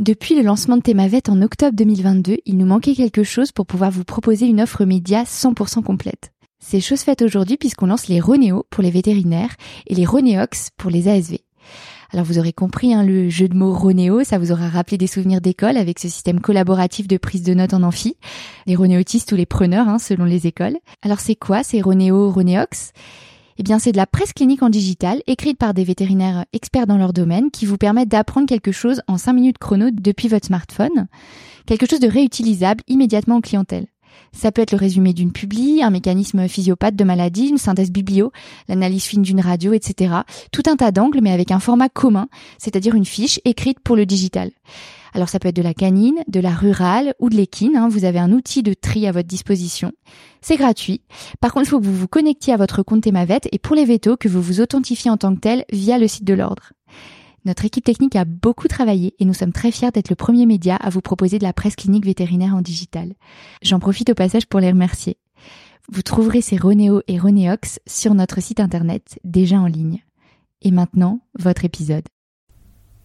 Depuis le lancement de Thémavet en octobre 2022, il nous manquait quelque chose pour pouvoir vous proposer une offre média 100% complète. C'est chose faite aujourd'hui puisqu'on lance les Ronéo pour les vétérinaires et les Ronéox pour les ASV. Alors vous aurez compris hein, le jeu de mots Ronéo, ça vous aura rappelé des souvenirs d'école avec ce système collaboratif de prise de notes en amphi, les Ronéotistes ou les preneurs hein, selon les écoles. Alors c'est quoi ces Ronéo, Ronéox? Eh bien, c'est de la presse clinique en digital, écrite par des vétérinaires experts dans leur domaine, qui vous permettent d'apprendre quelque chose en 5 minutes chrono depuis votre smartphone. Quelque chose de réutilisable immédiatement en clientèle. Ça peut être le résumé d'une publi, un mécanisme physiopathe de maladie, une synthèse biblio, l'analyse fine d'une radio, etc. Tout un tas d'angles, mais avec un format commun, c'est-à-dire une fiche écrite pour le digital. Alors ça peut être de la canine, de la rurale ou de l'équine. Hein. Vous avez un outil de tri à votre disposition. C'est gratuit. Par contre, il faut que vous vous connectiez à votre compte Temavet et pour les vétos, que vous vous authentifiez en tant que tel via le site de l'ordre. Notre équipe technique a beaucoup travaillé et nous sommes très fiers d'être le premier média à vous proposer de la presse clinique vétérinaire en digital. J'en profite au passage pour les remercier. Vous trouverez ces Ronéo et Ronéox sur notre site internet déjà en ligne. Et maintenant, votre épisode.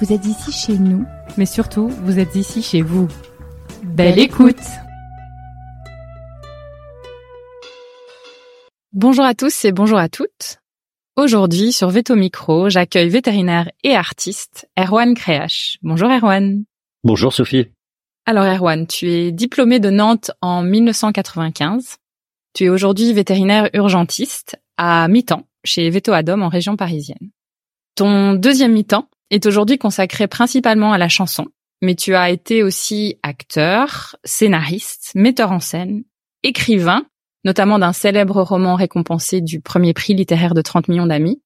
Vous êtes ici chez nous. Mais surtout, vous êtes ici chez vous. Belle, écoute Bonjour à tous et bonjour à toutes. Aujourd'hui, sur Veto Micro, j'accueille vétérinaire et artiste Erwan Créache. Bonjour Erwan. Bonjour Sophie. Alors Erwan, tu es diplômé de Nantes en 1995. Tu es aujourd'hui vétérinaire urgentiste à mi-temps chez Veto Adom en région parisienne. Ton deuxième mi-temps est aujourd'hui consacré principalement à la chanson, mais tu as été aussi acteur, scénariste, metteur en scène, écrivain, notamment d'un célèbre roman récompensé du premier prix littéraire de 30 millions d'amis.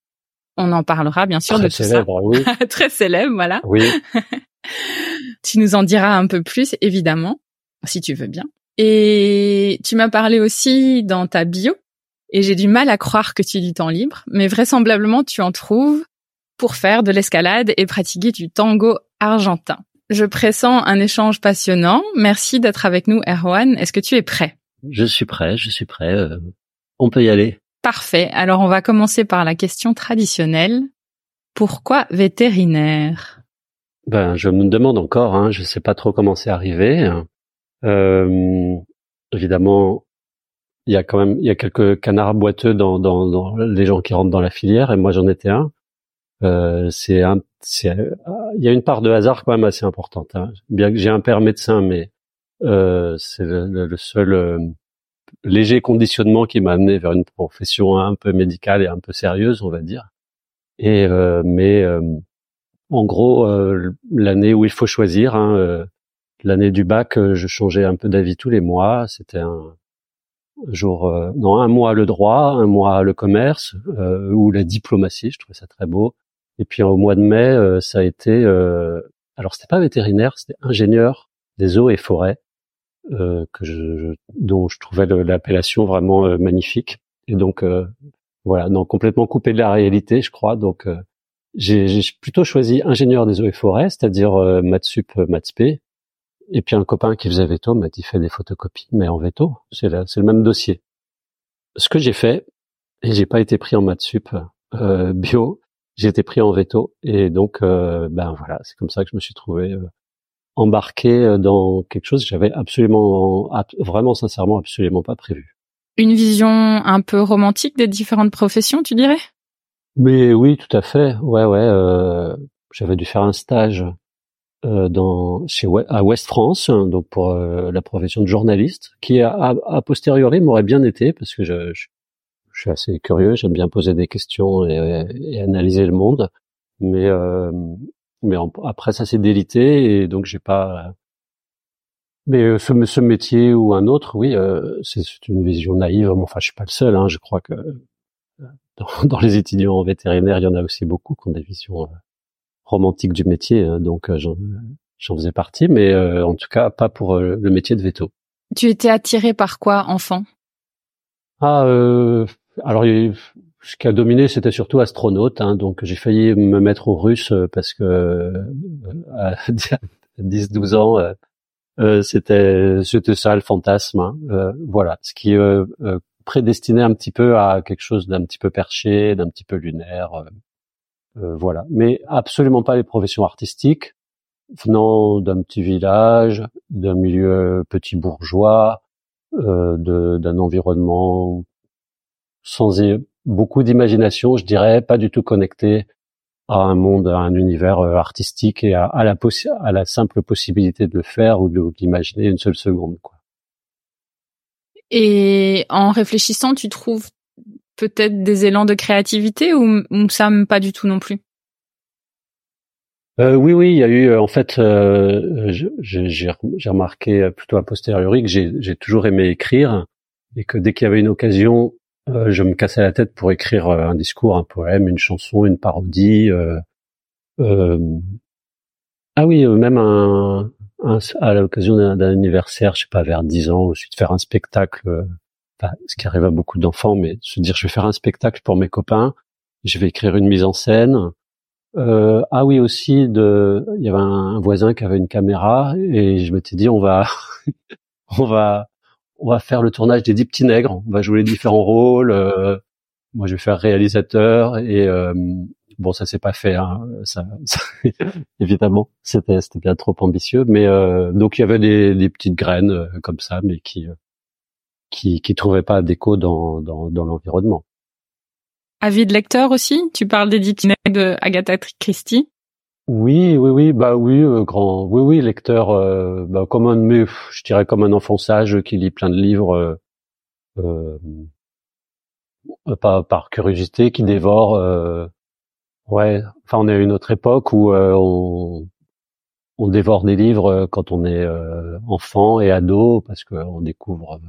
On en parlera bien sûr Très de tout célèbre, oui. Très célèbre, voilà. Oui. tu nous en diras un peu plus, évidemment, si tu veux bien. Et tu m'as parlé aussi dans ta bio, et j'ai du mal à croire que tu lis temps libre, mais vraisemblablement tu en trouves pour faire de l'escalade et pratiquer du tango argentin. Je pressens un échange passionnant. Merci d'être avec nous, Erwan. Est-ce que tu es prêt? Je suis prêt, je suis prêt. euh, on peut y aller. Parfait. Alors on va commencer par la question traditionnelle. Pourquoi vétérinaire? Ben, je me demande encore. Hein, je sais pas trop comment c'est arrivé. Euh, évidemment, il y a quand même, il y a quelques canards boiteux dans, dans, dans les gens qui rentrent dans la filière, et moi j'en étais un. Euh, c'est un, il y a une part de hasard quand même assez importante. Hein. Bien que j'ai un père médecin, mais euh, c'est le, seul euh, léger conditionnement qui m'a amené vers une profession un peu médicale et un peu sérieuse, on va dire. Et euh, mais euh, en gros, l'année où il faut choisir, hein, l'année du bac, je changeais un peu d'avis tous les mois. C'était un jour, euh, non, un mois le droit, un mois le commerce euh, ou la diplomatie. Je trouvais ça très beau. Et puis au mois de mai, euh, ça a été, euh, alors c'était pas vétérinaire, c'était ingénieur des eaux et forêts, euh, que je, je- dont je trouvais l'appellation vraiment magnifique. Et donc voilà, non complètement coupé de la réalité, je crois. Donc j'ai plutôt choisi ingénieur des eaux et forêts, c'est-à-dire euh, maths sup, maths spé. Et puis un copain qui faisait veto m'a dit fais des photocopies, mais en veto, c'est c'est le même dossier. Ce que j'ai fait, et j'ai pas été pris en maths sup euh, bio, j'ai été pris en veto, et donc euh, ben voilà, c'est comme ça que je me suis trouvé euh, embarqué euh, dans quelque chose que j'avais absolument, ab- vraiment sincèrement, absolument pas prévu. Une vision un peu romantique des différentes professions, tu dirais? Mais oui, tout à fait. Ouais, ouais. euh, j'avais dû faire un stage dans chez à West France, hein, donc pour la profession de journaliste, qui a, a, posteriori m'aurait bien été parce que je, je, suis assez curieux, j'aime bien poser des questions et, et analyser le monde, mais mais après ça s'est délité et donc j'ai pas mais euh, ce, ce, métier ou un autre, oui, euh, c'est une vision naïve. Enfin, je suis pas le seul. Hein, je crois que euh, dans, dans, les étudiants vétérinaires, il y en a aussi beaucoup qui ont des visions romantiques du métier. Hein, donc, j'en faisais partie, mais en tout cas, pas pour le métier de veto. Tu étais attiré par quoi, enfant? Ah, alors ce qui a dominé, c'était surtout astronaute. Hein, donc, j'ai failli me mettre au russe parce que à 10-12 ans euh, c'était c'était ça le fantasme. Hein. Euh, voilà, ce qui euh, prédestinait un petit peu à quelque chose d'un petit peu perché, d'un petit peu lunaire. voilà, mais absolument pas les professions artistiques venant d'un petit village, d'un milieu petit bourgeois, euh, d'un environnement sans beaucoup d'imagination, je dirais, pas du tout connecté à un monde, à un univers euh, artistique et à, à la, à la simple possibilité de le faire ou de l'imaginer une seule seconde. Quoi. Et en réfléchissant, tu trouves peut-être des élans de créativité ou, ou ça pas du tout non plus? Euh, oui, oui, il y a eu en fait, euh, j'ai remarqué plutôt a posteriori que j'ai toujours aimé écrire et que dès qu'il y avait une occasion euh, je me cassais la tête pour écrire euh, un discours, un poème, une chanson, une parodie. Euh, ah oui, même un, à l'occasion d'un anniversaire, je sais pas, vers 10 ans, aussi de faire un spectacle, ce qui arrive à beaucoup d'enfants, mais se dire je vais faire un spectacle pour mes copains, je vais écrire une mise en scène. Euh, ah oui aussi, de, il y avait un, voisin qui avait une caméra et je m'étais dit on va, on va, on va faire le tournage des dix petits nègres, on va jouer les différents rôles. Euh, moi, je vais faire réalisateur et euh, bon, ça s'est pas fait. Hein, ça, évidemment, c'était c'était bien trop ambitieux. Mais euh, donc il y avait des, petites graines comme ça, mais qui qui qui trouvaient pas d'écho dans dans, dans l'environnement. Avis de lecteur aussi? Tu parles des dix petits nègres de Agatha Christie? Oui, oui, oui, bah oui, euh, grand, oui, oui, lecteur, euh, bah, comme un, je dirais comme un enfant sage qui lit plein de livres, euh, euh par curiosité, qui dévore. ouais, enfin, on est à une autre époque où on, on dévore des livres quand on est enfant et ado parce qu'on découvre,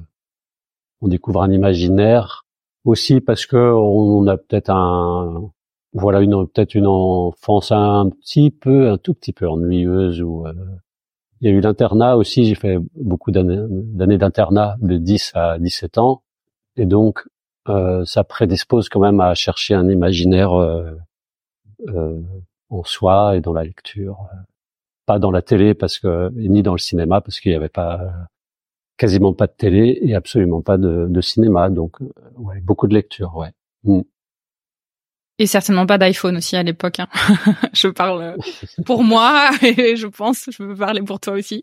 on découvre un imaginaire aussi parce que on a peut-être un voilà une peut-être une enfance un petit peu, un tout petit peu ennuyeuse où euh, il y a eu l'internat aussi. J'ai fait beaucoup d'années d'internat de 10 à 17 ans, et donc euh, ça prédispose quand même à chercher un imaginaire euh, euh en soi et dans la lecture, pas dans la télé parce que ni dans le cinéma parce qu'il n'y avait pas quasiment pas de télé et absolument pas de, de cinéma. Donc ouais, beaucoup de lecture, ouais. Mm. Et certainement pas d'iPhone aussi à l'époque. Hein. je parle euh, pour moi et je pense, je peux parler pour toi aussi.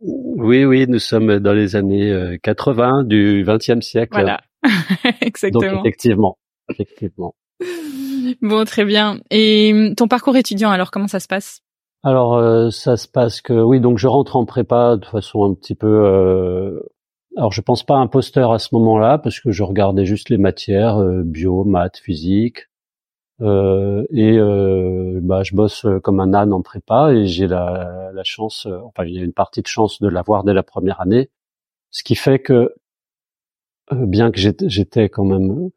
Oui, oui, nous sommes dans les années 80 euh, du XXe siècle. Voilà, exactement. Donc effectivement, effectivement. Bon, très bien. Et hum, ton parcours étudiant, alors comment ça se passe? Alors, euh, ça se passe que oui, donc je rentre en prépa de façon un petit peu alors je pense pas imposteur à ce moment-là parce que je regardais juste les matières euh, bio, maths, physique euh, et euh, bah je bosse comme un âne en prépa et j'ai la, la chance, enfin il y a une partie de chance de l'avoir dès la première année, ce qui fait que bien que j'étais quand même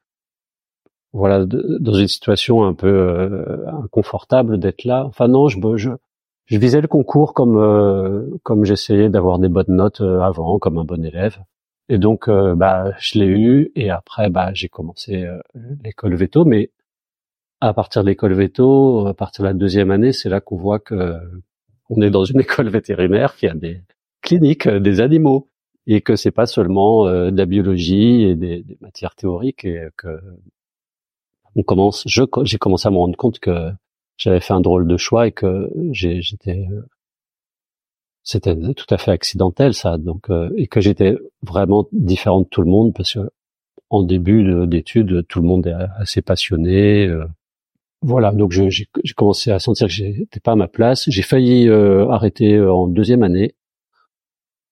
voilà dans une situation un peu inconfortable d'être là. Enfin non, je, je je visais le concours comme euh, comme j'essayais d'avoir des bonnes notes euh, avant, comme un bon élève. Et donc, euh, bah, je l'ai eu. Et après, bah, j'ai commencé l'école veto. Mais à partir de l'école veto, à partir de la deuxième année, c'est là qu'on voit que on est dans une école vétérinaire qui a des cliniques, des animaux, et que c'est pas seulement de la biologie et des, des, matières théoriques, et que on commence. Je j'ai commencé à me rendre compte que j'avais fait un drôle de choix et que j'étais c'était tout à fait accidentel ça donc euh, et que j'étais vraiment différent de tout le monde parce que en début d'études tout le monde est assez passionné euh, voilà, donc j'ai commencé à sentir que j'étais pas à ma place. J'ai failli euh, arrêter euh, en deuxième année,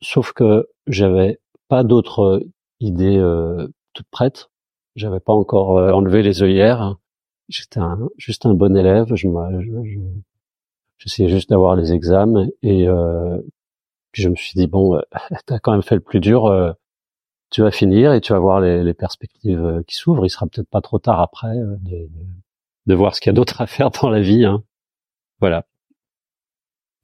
sauf que j'avais pas d'autres idées euh, toutes prêtes. J'avais pas encore enlevé les œillères. J'étais juste un bon élève. Je, j'essayais juste d'avoir les examens et puis je me suis dit bon, t'as quand même fait le plus dur. tu vas finir et tu vas voir les, les perspectives qui s'ouvrent. Il sera peut-être pas trop tard après de, de voir ce qu'il y a d'autre à faire dans la vie. Hein. Voilà.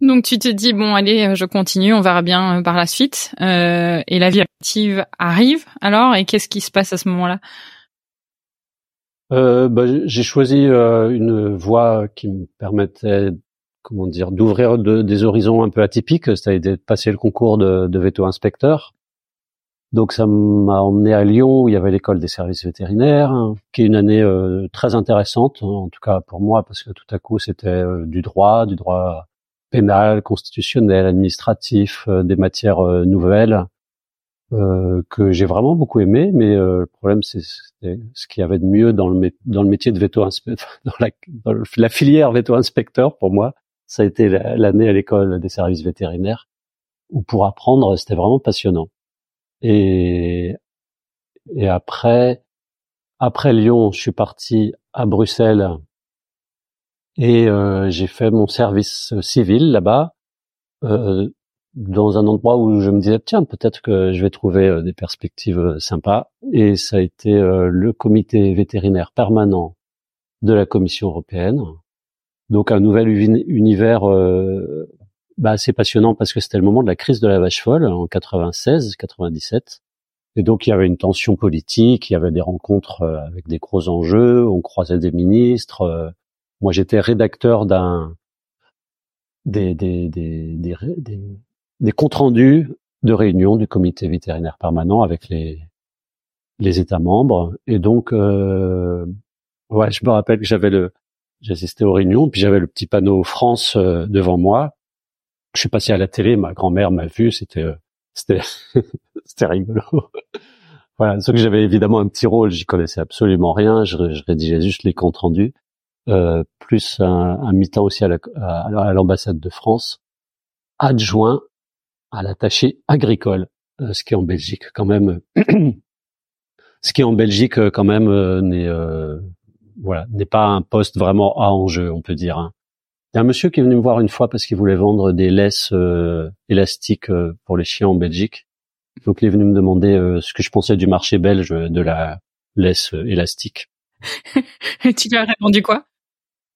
Donc tu te dis bon allez euh, je continue on verra bien euh, par la suite euh, et la vie active arrive alors et qu'est-ce qui se passe à ce moment-là? Euh, bah, j'ai choisi euh, une voie qui me permettait comment dire d'ouvrir des horizons un peu atypiques c'est-à-dire de passer le concours de, de veto inspecteur. Donc ça m'a emmené à Lyon où il y avait l'école des services vétérinaires, qui est une année euh, très intéressante, hein, en tout cas pour moi, parce que tout à coup c'était euh, du droit, du droit pénal, constitutionnel, administratif, euh, des matières nouvelles que j'ai vraiment beaucoup aimé. Mais le problème c'est ce qu'il y avait de mieux dans le, dans le métier de veto dans, la, dans la filière veto inspecteur pour moi, ça a été l'année à l'école des services vétérinaires où pour apprendre c'était vraiment passionnant. Et, et après, après Lyon, je suis parti à Bruxelles et euh, j'ai fait mon service civil là-bas, euh, dans un endroit où je me disais tiens peut-être que je vais trouver euh, des perspectives euh, sympas. Et ça a été euh, le comité vétérinaire permanent de la Commission européenne. Donc un nouvel univers bah, assez passionnant parce que c'était le moment de la crise de la vache folle en 96, 97. Et donc il y avait une tension politique, il y avait des rencontres avec des gros enjeux, on croisait des ministres. Moi j'étais rédacteur d'un des, des, des, des, des, comptes rendus de réunion du comité vétérinaire permanent avec les, les États membres. Et donc, euh, ouais, je me rappelle que j'avais le, j'assistais aux réunions, puis j'avais le petit panneau France euh, devant moi, je suis passé à la télé, ma grand-mère m'a vu, c'était euh, c'était c'était rigolo. voilà, sauf que j'avais évidemment un petit rôle, j'y connaissais absolument rien, je, rédigeais juste les comptes rendus, euh, plus un, un mi-temps aussi à l'ambassade de France, adjoint à l'attaché agricole, euh, ce qui est en Belgique quand même, ce qui est en Belgique quand même n'est voilà n'est pas un poste vraiment à enjeu, on peut dire. Hein. Il y a un monsieur qui est venu me voir une fois parce qu'il voulait vendre des laisses euh, élastiques euh, pour les chiens en Belgique. Donc il est venu me demander euh, ce que je pensais du marché belge de la laisse élastique. tu lui as répondu quoi?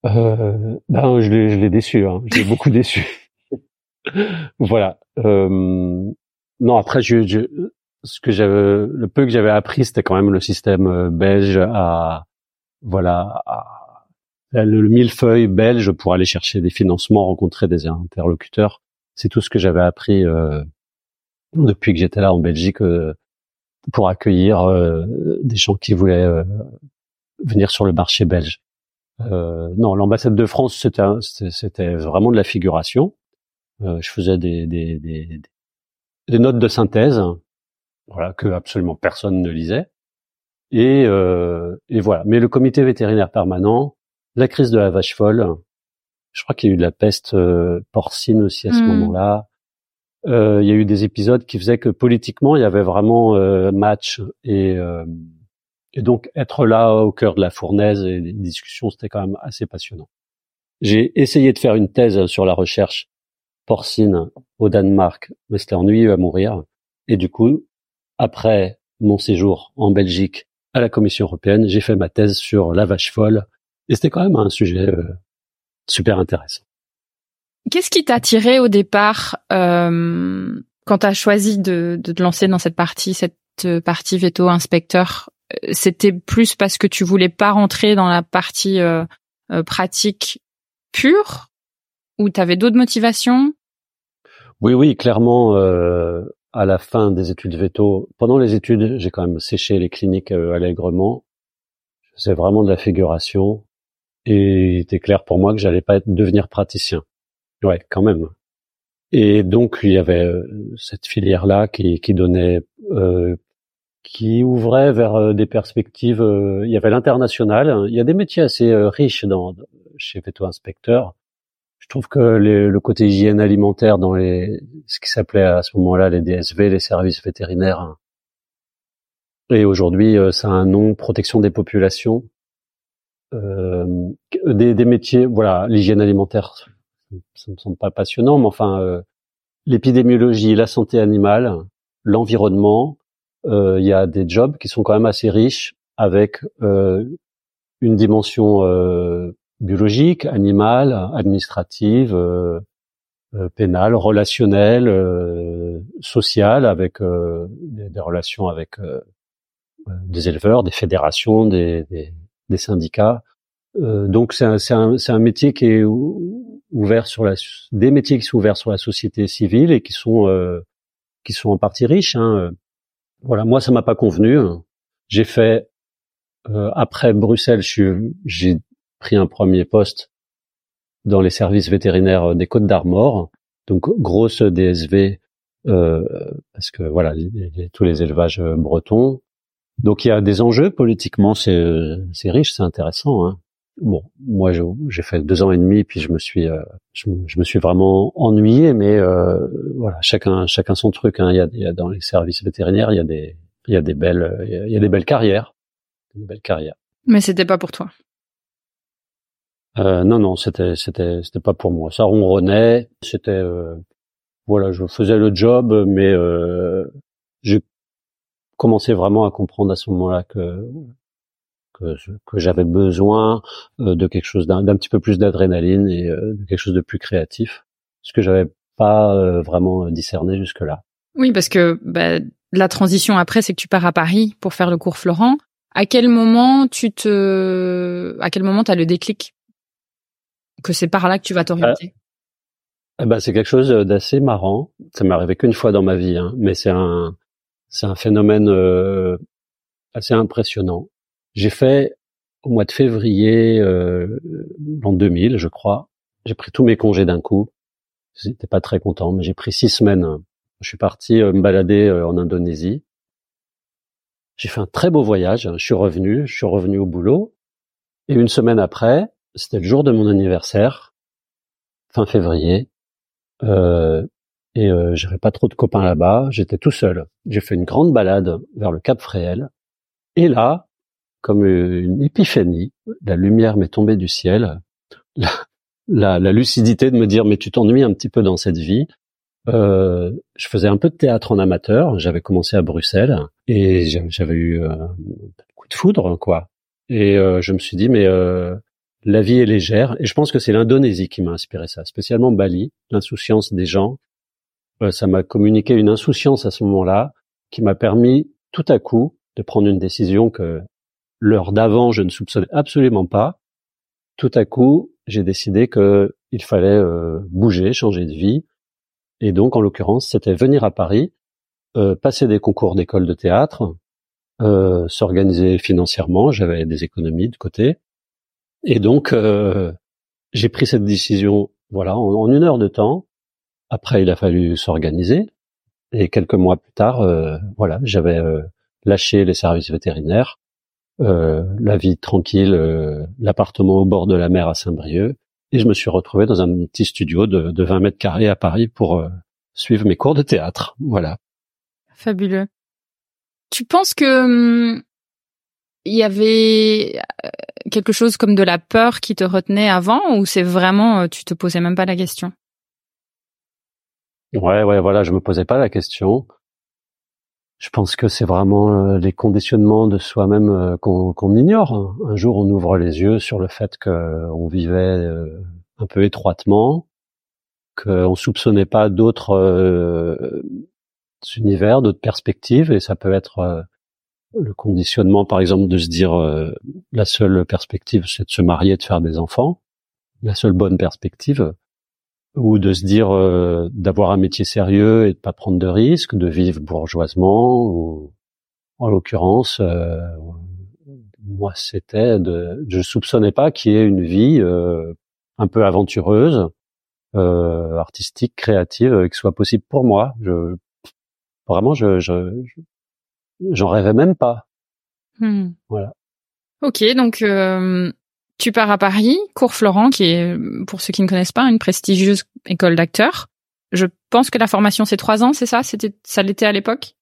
Ben je l'ai déçu, hein. je l'ai beaucoup déçu. Voilà. non après je, je ce que j'avais le peu que j'avais appris c'était quand même le système belge à voilà le millefeuille belge pour aller chercher des financements, rencontrer des interlocuteurs. C'est tout ce que j'avais appris euh, depuis que j'étais là en Belgique euh, pour accueillir euh, des gens qui voulaient venir sur le marché belge. non, l'ambassade de France, c'était vraiment de la figuration. Je faisais des, des, des, des, notes de synthèse, voilà que absolument personne ne lisait. Et, et voilà. Mais le comité vétérinaire permanent, la crise de la vache folle. Je crois qu'il y a eu de la peste euh, porcine aussi à ce hmm. moment-là. Euh, il y a eu des épisodes qui faisaient que politiquement il y avait vraiment euh, match et, et donc être là au cœur de la fournaise et des discussions c'était quand même assez passionnant. J'ai essayé de faire une thèse sur la recherche porcine au Danemark, mais c'était ennuyeux à mourir. Et du coup, après mon séjour en Belgique à la Commission européenne, j'ai fait ma thèse sur la vache folle et c'était quand même un sujet euh, super intéressant. Qu'est-ce qui t'a attiré au départ euh, quand tu as choisi de, de, te lancer dans cette partie, cette partie veto inspecteur? Euh, C'était plus parce que tu voulais pas rentrer dans la partie euh, euh pratique pure ou tu avais d'autres motivations? Oui, oui, clairement. Euh, à la fin des études veto, pendant les études, j'ai quand même séché les cliniques allègrement. Je faisais vraiment de la figuration. Et il était clair pour moi que j'allais pas devenir praticien. Ouais, quand même. Et donc il y avait euh, cette filière là qui, qui donnait euh, qui ouvrait vers des perspectives. il y avait l'international. Il y a des métiers assez riches dans chez Veto Inspecteur. Je trouve que le côté hygiène alimentaire dans les ce qui s'appelait à ce moment-là les DSV, les services vétérinaires, et aujourd'hui ça a un nom protection des populations. Euh, des, des, métiers, voilà, l'hygiène alimentaire, ça me semble pas passionnant, mais enfin, euh, l'épidémiologie, la santé animale, l'environnement, euh, il y a des jobs qui sont quand même assez riches avec une dimension biologique, animale, administrative, pénale, relationnelle, sociale, avec des, des, relations avec des éleveurs, des fédérations, des, des, des syndicats. Euh, donc c'est un, un, un, métier qui est ouvert sur la des métiers qui sont ouverts sur la société civile et qui sont euh, qui sont en partie riches. Hein. Voilà, moi ça m'a pas convenu. J'ai fait euh, après Bruxelles, j'ai pris un premier poste dans les services vétérinaires des Côtes d'Armor, donc grosse DSV euh, parce que voilà tous les élevages bretons donc il y a des enjeux politiquement, c'est c'est riche, c'est intéressant. Hein. Bon, moi j'ai fait deux ans et demi, puis je me suis euh, je, me suis vraiment ennuyé, mais euh, voilà, chacun chacun son truc. Hein. Il, y a, dans les services vétérinaires, il y a des il y a des belles il y a carrières, des belles carrières. Mais c'était pas pour toi. Euh, non non, c'était c'était c'était pas pour moi. Ça ronronnait, c'était euh, voilà, je faisais le job, mais euh, j'ai commençais vraiment à comprendre à ce moment-là que que, que j'avais besoin euh, de quelque chose d'un petit peu plus d'adrénaline et euh, de quelque chose de plus créatif, ce que j'avais pas euh, vraiment discerné jusque-là. Oui, parce que bah, la transition après, c'est que tu pars à Paris pour faire le cours Florent. À quel moment tu te, à quel moment t'as le déclic? Que c'est par là que tu vas t'orienter eh ben, c'est quelque chose d'assez marrant. Ça m'est arrivé qu'une fois dans ma vie, hein, mais c'est un, c'est un phénomène euh, assez impressionnant. J'ai fait au mois de février euh, l'an 2000, je crois. J'ai pris tous mes congés d'un coup. J'étais pas très content, mais j'ai pris six semaines. Je suis parti euh, me balader euh, en Indonésie. J'ai fait un très beau voyage. Je suis revenu, je suis revenu au boulot. Et une semaine après, c'était le jour de mon anniversaire, fin février. Euh, et euh, j'avais pas trop de copains là-bas, j'étais tout seul. J'ai fait une grande balade vers le Cap Fréhel, et là, comme une épiphanie, la lumière m'est tombée du ciel, la, la, lucidité de me dire mais tu t'ennuies un petit peu dans cette vie. Euh, je faisais un peu de théâtre en amateur, j'avais commencé à Bruxelles et j'avais eu euh, un coup de foudre quoi. Et euh, je me suis dit mais euh, la vie est légère et je pense que c'est l'Indonésie qui m'a inspiré ça, spécialement Bali, l'insouciance des gens euh, ça m'a communiqué une insouciance à ce moment-là qui m'a permis tout à coup de prendre une décision que l'heure d'avant je ne soupçonnais absolument pas. Tout à coup, j'ai décidé que il fallait euh, bouger, changer de vie, et donc en l'occurrence, c'était venir à Paris, euh, passer des concours d'école de théâtre, s'organiser financièrement. J'avais des économies de côté, et donc j'ai pris cette décision, voilà, en une heure de temps, après, il a fallu s'organiser. Et quelques mois plus tard, euh, voilà, j'avais euh, lâché les services vétérinaires, euh, la vie tranquille, l'appartement au bord de la mer à Saint-Brieuc, et je me suis retrouvé dans un petit studio de, de 20 mètres carrés à Paris pour suivre mes cours de théâtre. Voilà. Fabuleux. Tu penses que hum, il y avait quelque chose comme de la peur qui te retenait avant, ou c'est vraiment tu te posais même pas la question? Ouais, ouais, voilà, je me posais pas la question. Je pense que c'est vraiment euh, les conditionnements de soi-même euh, qu'on ignore. Un jour, on ouvre les yeux sur le fait qu'on vivait euh, un peu étroitement, qu'on soupçonnait pas d'autres univers, d'autres perspectives, et ça peut être le conditionnement, par exemple, de se dire la seule perspective, c'est de se marier, de faire des enfants. La seule bonne perspective, ou de se dire euh, d'avoir un métier sérieux et de pas prendre de risques, de vivre bourgeoisement ou en l'occurrence euh, moi c'était de je soupçonnais pas qu'il y ait une vie euh, un peu aventureuse artistique créative qui soit possible pour moi je vraiment je, je, j'en rêvais même pas. Hmm. Voilà. Ok, donc euh, tu pars à Paris, cours Florent, qui est, pour ceux qui ne connaissent pas, une prestigieuse école d'acteurs. Je pense que la formation c'est trois ans, c'est ça? C'était, ça l'était à l'époque?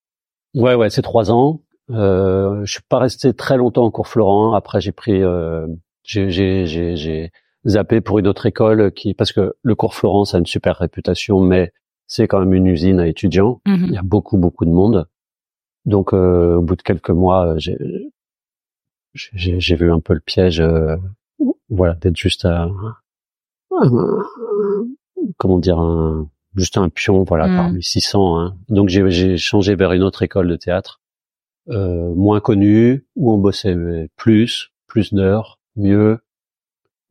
Ouais, ouais, c'est trois ans. Euh, je suis pas resté très longtemps en cours Florent. Après, j'ai pris, euh, j'ai, zappé pour une autre école qui, parce que le cours Florent ça a une super réputation, mais c'est quand même une usine à étudiants. Mhm. Il y a beaucoup, beaucoup de monde. Donc, euh, au bout de quelques mois, j'ai, j'ai, j'ai vu un peu le piège, euh, voilà, d'être juste un, un- comment dire, un, juste un pion, voilà, Mm. parmi 600. Hein. Donc, j'ai, j'ai changé vers une autre école de théâtre, euh, moins connue, où on bossait plus, plus d'heures, mieux,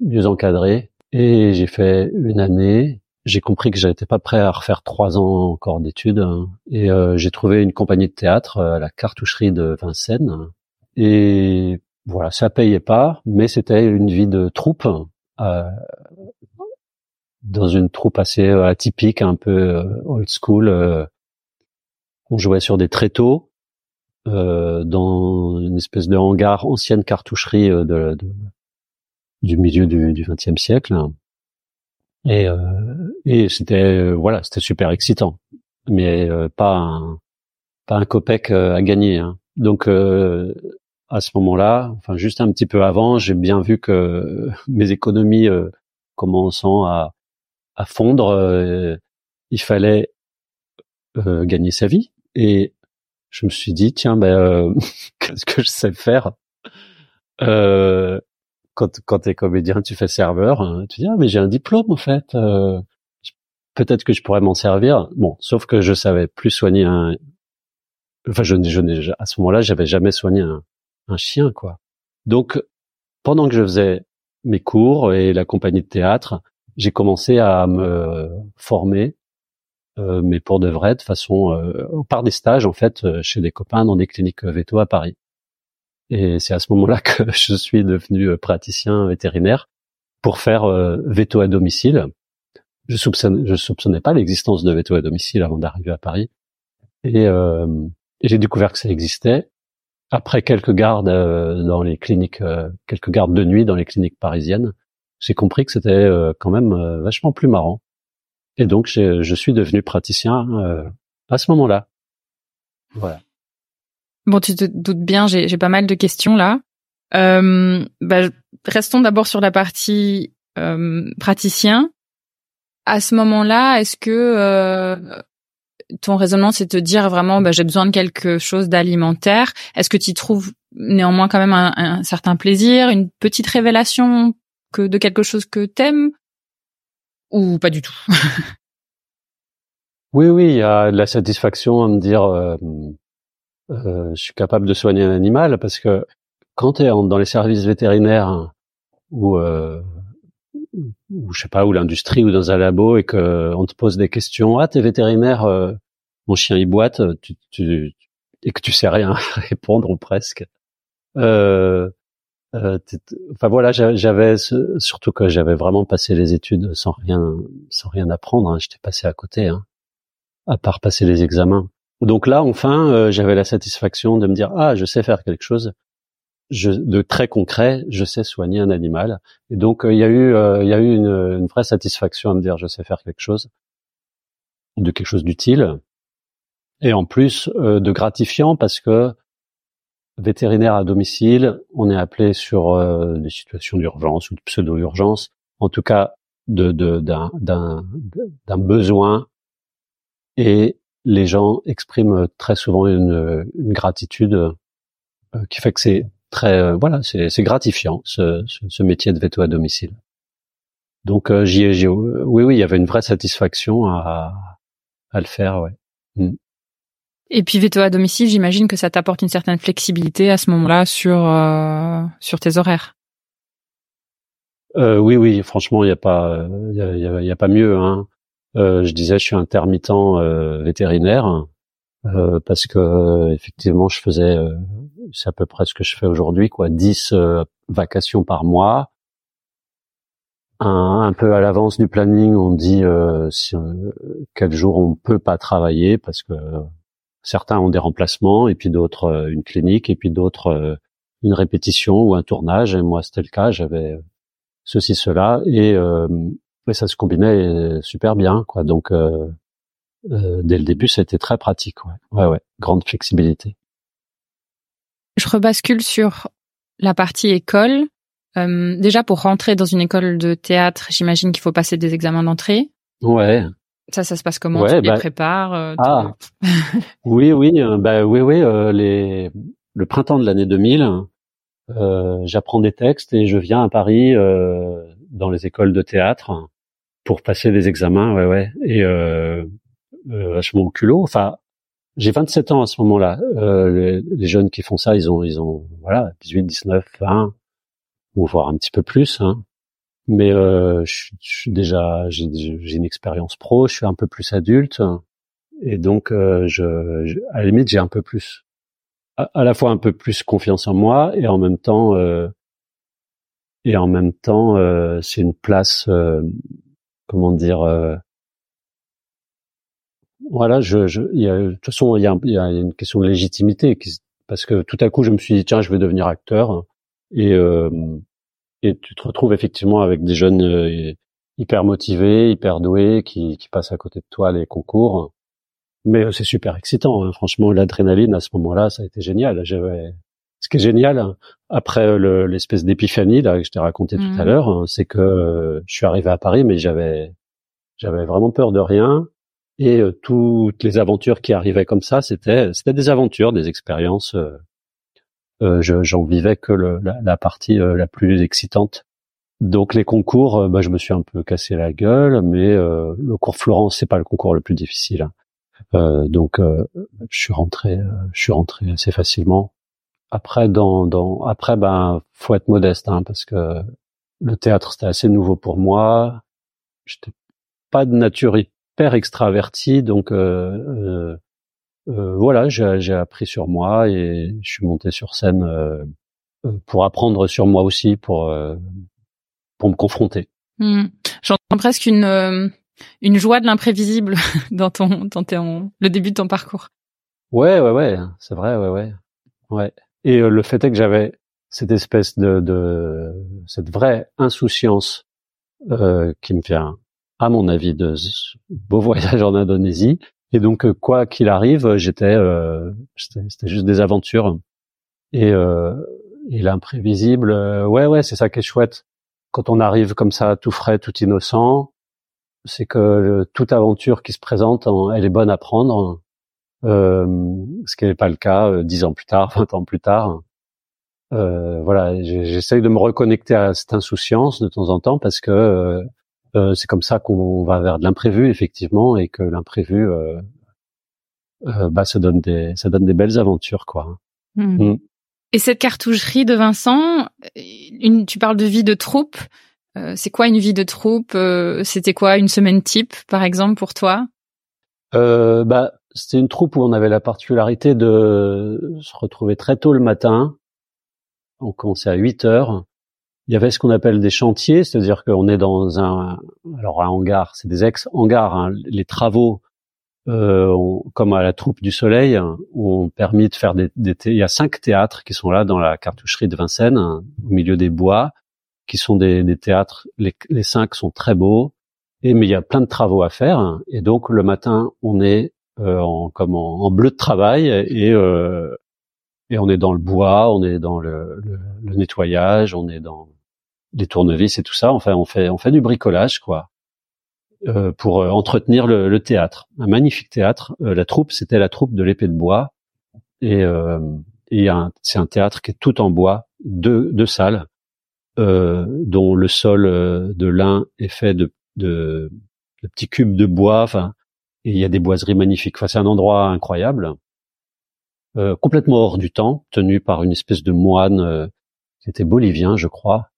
mieux encadré. Et j'ai fait une année. J'ai compris que j'étais pas prêt à refaire trois ans encore d'études. hein. Et euh, j'ai trouvé une compagnie de théâtre, euh, la cartoucherie de Vincennes. Et voilà, ça payait pas, mais c'était une vie de troupe. euh, dans une troupe assez euh, atypique, un peu euh, old school. euh, on jouait sur des tréteaux dans une espèce de hangar ancienne cartoucherie de, de- du milieu du XXe siècle. Et, euh, et c'était euh, voilà, c'était super excitant, mais euh, pas un pas un copec euh, à gagner. hein. Donc à ce moment-là, enfin juste un petit peu avant, j'ai bien vu que mes économies commençant à à fondre, il fallait gagner sa vie. Et je me suis dit tiens ben euh, qu'est-ce que je sais faire? Euh, quand quand t'es comédien, tu fais serveur, hein, tu dis ah mais j'ai un diplôme en fait, euh, peut-être que je pourrais m'en servir. Bon, sauf que je savais plus soigner un, enfin je, je à ce moment-là j'avais jamais soigné un, un chien quoi. Donc pendant que je faisais mes cours et la compagnie de théâtre, j'ai commencé à me former, euh, mais pour de vrai, de façon euh, par des stages en fait euh, chez des copains dans des cliniques euh, veto à Paris. Et c'est à ce moment-là que je suis devenu euh, praticien vétérinaire pour faire euh, veto à domicile. Je soupçonnais, soupçonnais pas l'existence de veto à domicile avant d'arriver à Paris. Et, euh, j'ai découvert que ça existait après quelques gardes euh, dans les cliniques, euh, quelques gardes de nuit dans les cliniques parisiennes. J'ai compris que c'était euh, quand même euh, vachement plus marrant. Et donc je suis devenu praticien à ce moment-là. Voilà. Bon, tu te doutes bien, j'ai pas mal de questions là. Bah, restons d'abord sur la partie praticien. À ce moment-là, est-ce que euh, ton raisonnement, c'est de dire vraiment, bah, j'ai besoin de quelque chose d'alimentaire? Est-ce que tu trouves néanmoins quand même un, un certain plaisir, une petite révélation que de quelque chose que t'aimes? Ou pas du tout? Oui, oui, il y a de la satisfaction à me dire euh, euh, je suis capable de soigner un animal parce que quand tu es dans les services vétérinaires hein, ou euh, ou je sais pas ou l'industrie ou dans un labo et que on te pose des questions. Ah t'es vétérinaire euh, mon chien il boite tu, tu et que tu sais rien répondre ou presque. Euh, euh, enfin voilà j'a- j'avais surtout que j'avais vraiment passé les études sans rien sans rien apprendre hein, j'étais passé à côté hein, à part passer les examens. Donc là enfin euh, j'avais la satisfaction de me dire ah je sais faire quelque chose je, de très concret, je sais soigner un animal. Et donc euh, il y a eu, euh, y a eu une, une vraie satisfaction à me dire je sais faire quelque chose, de quelque chose d'utile, et en plus euh, de gratifiant parce que vétérinaire à domicile, on est appelé sur euh, des situations d'urgence ou de pseudo-urgence, en tout cas d'un besoin, et les gens expriment très souvent une, une gratitude euh, qui fait que c'est très euh, voilà c'est c'est gratifiant ce, ce, ce métier de veto à domicile. Donc euh, j'y ai j'y ai- oui oui il y avait une vraie satisfaction à à le faire ouais. Et puis veto à domicile, j'imagine que ça t'apporte une certaine flexibilité à ce moment-là sur euh, sur tes horaires. Euh, oui oui franchement il y a pas euh, il y a, il y a- il y a pas mieux hein. Euh, je disais je suis intermittent euh, vétérinaire euh, parce que euh, effectivement je faisais euh, c'est à peu près ce que je fais aujourd'hui quoi 10 euh, vacations par mois un, peu à l'avance du planning on dit euh, si, euh, quel jour on peut pas travailler parce que certains ont des remplacements et puis d'autres une clinique et puis d'autres une répétition ou un tournage. Et moi, c'était le cas. J'avais ceci, cela, et, et ça se combinait super bien, quoi. Donc dès le début, été très pratique. Ouais, ouais, ouais. grande flexibilité. Je rebascule sur la partie école. Euh, déjà, pour rentrer dans une école de théâtre, j'imagine qu'il faut passer des examens d'entrée. Ouais. Ça, ça se passe comment? Tu les bah, prépares euh, Ah, oui, oui, euh, bah oui, oui. les... Le printemps de l'année 2000, j'apprends des textes et je viens à Paris dans les écoles de théâtre pour passer des examens. Ouais, ouais. Et vachement au culot. Enfin, j'ai 27 ans à ce moment-là. Euh, les, jeunes qui font ça, ils ont, ils ont, voilà, 18, 19, 20, ou voire un petit peu plus. Hein. Mais euh, je, suis déjà, j'ai une expérience pro, je suis un peu plus adulte, et donc euh, je, à la limite, j'ai un peu plus, à, à, la fois un peu plus confiance en moi, et en même temps, euh, et en même temps, euh, c'est une place, euh, comment dire voilà, je, je, y a, de toute façon, il y a, y a, une question de légitimité, parce que tout à coup, je me suis dit, tiens, je vais devenir acteur, et, euh, et tu te retrouves effectivement avec des jeunes euh, hyper motivés, hyper doués, qui, qui passent à côté de toi les concours. Mais euh, c'est super excitant, hein. franchement, l'adrénaline à ce moment-là, ça a été génial. J'avais, ce qui est génial après l'espèce d'épiphanie là que je t'ai raconté tout à mmh. l'heure, hein, c'est que je suis arrivé à Paris, mais j'avais, j'avais vraiment peur de rien. Et euh, toutes les aventures qui arrivaient comme ça, c'était c'était des aventures, des expériences. Euh, euh J'en vivais que le, la, la, partie euh, la plus excitante. Donc les concours, bah, je me suis un peu cassé la gueule, mais le cours Florence, c'est pas le concours le plus difficile. Hein. donc je suis rentré, je suis rentré assez facilement. Après, dans, dans après, ben, faut être modeste, hein, parce que le théâtre c'était assez nouveau pour moi. J'étais pas de nature extraverti, donc euh, euh, euh, voilà, j'ai appris sur moi et je suis monté sur scène pour apprendre sur moi aussi, pour pour me confronter. Hmm. J'entends presque une une joie de l'imprévisible dans ton dans ton, le début de ton parcours. Ouais, ouais, ouais, c'est vrai, ouais, ouais, ouais. Et le fait est que j'avais cette espèce de, de cette vraie insouciance euh, qui me vient à mon avis, de beau voyage en Indonésie. Et donc, euh, quoi qu'il arrive, euh, j'étais, euh, c'était juste des aventures. Et, euh, et l'imprévisible, ouais, ouais, c'est ça qui est chouette. Quand on arrive comme ça, tout frais, tout innocent, c'est que toute aventure qui se présente, elle est bonne à prendre. ce qui n'est pas le cas dix ans plus tard, vingt ans plus tard. voilà, j'essaye de me reconnecter à cette insouciance de temps en temps parce que euh, c'est comme ça qu'on va vers de l'imprévu effectivement et que l'imprévu euh, euh, bah ça donne des ça donne des belles aventures quoi. Hmm. Hmm. Et cette cartoucherie de Vincent, une, tu parles de vie de troupe. c'est quoi une vie de troupe C'était quoi une semaine type par exemple pour toi? Bah c'était une troupe où on avait la particularité de se retrouver très tôt le matin. On commençait à 8 heures il y avait ce qu'on appelle des chantiers, c'est-à-dire qu'on est dans un, alors un hangar, c'est des ex-hangars. Hein. Les travaux, euh, comme à la Troupe du Soleil, ont permis de faire des, des Il y a cinq théâtres qui sont là dans la cartoucherie de Vincennes, hein, au milieu des bois, qui sont des, des théâtres. Les, les, cinq sont très beaux, et mais il y a plein de travaux à faire. Et donc le matin, on est euh, en, comme en, bleu de travail et euh, et on est dans le bois, on est dans le, le nettoyage, on est dans les tournevis et tout ça. Enfin, on fait on fait du bricolage quoi euh, pour euh, entretenir le, le, théâtre. Un magnifique théâtre. Euh, la troupe, c'était la troupe de l'épée de bois et, euh, c'est un théâtre qui est tout en bois, deux deux salles dont le sol de l'un est fait de petits cubes de bois. Enfin, et il y a des boiseries magnifiques. Enfin, c'est un endroit incroyable. complètement hors du temps, tenu par une espèce de moine qui était bolivien, je crois,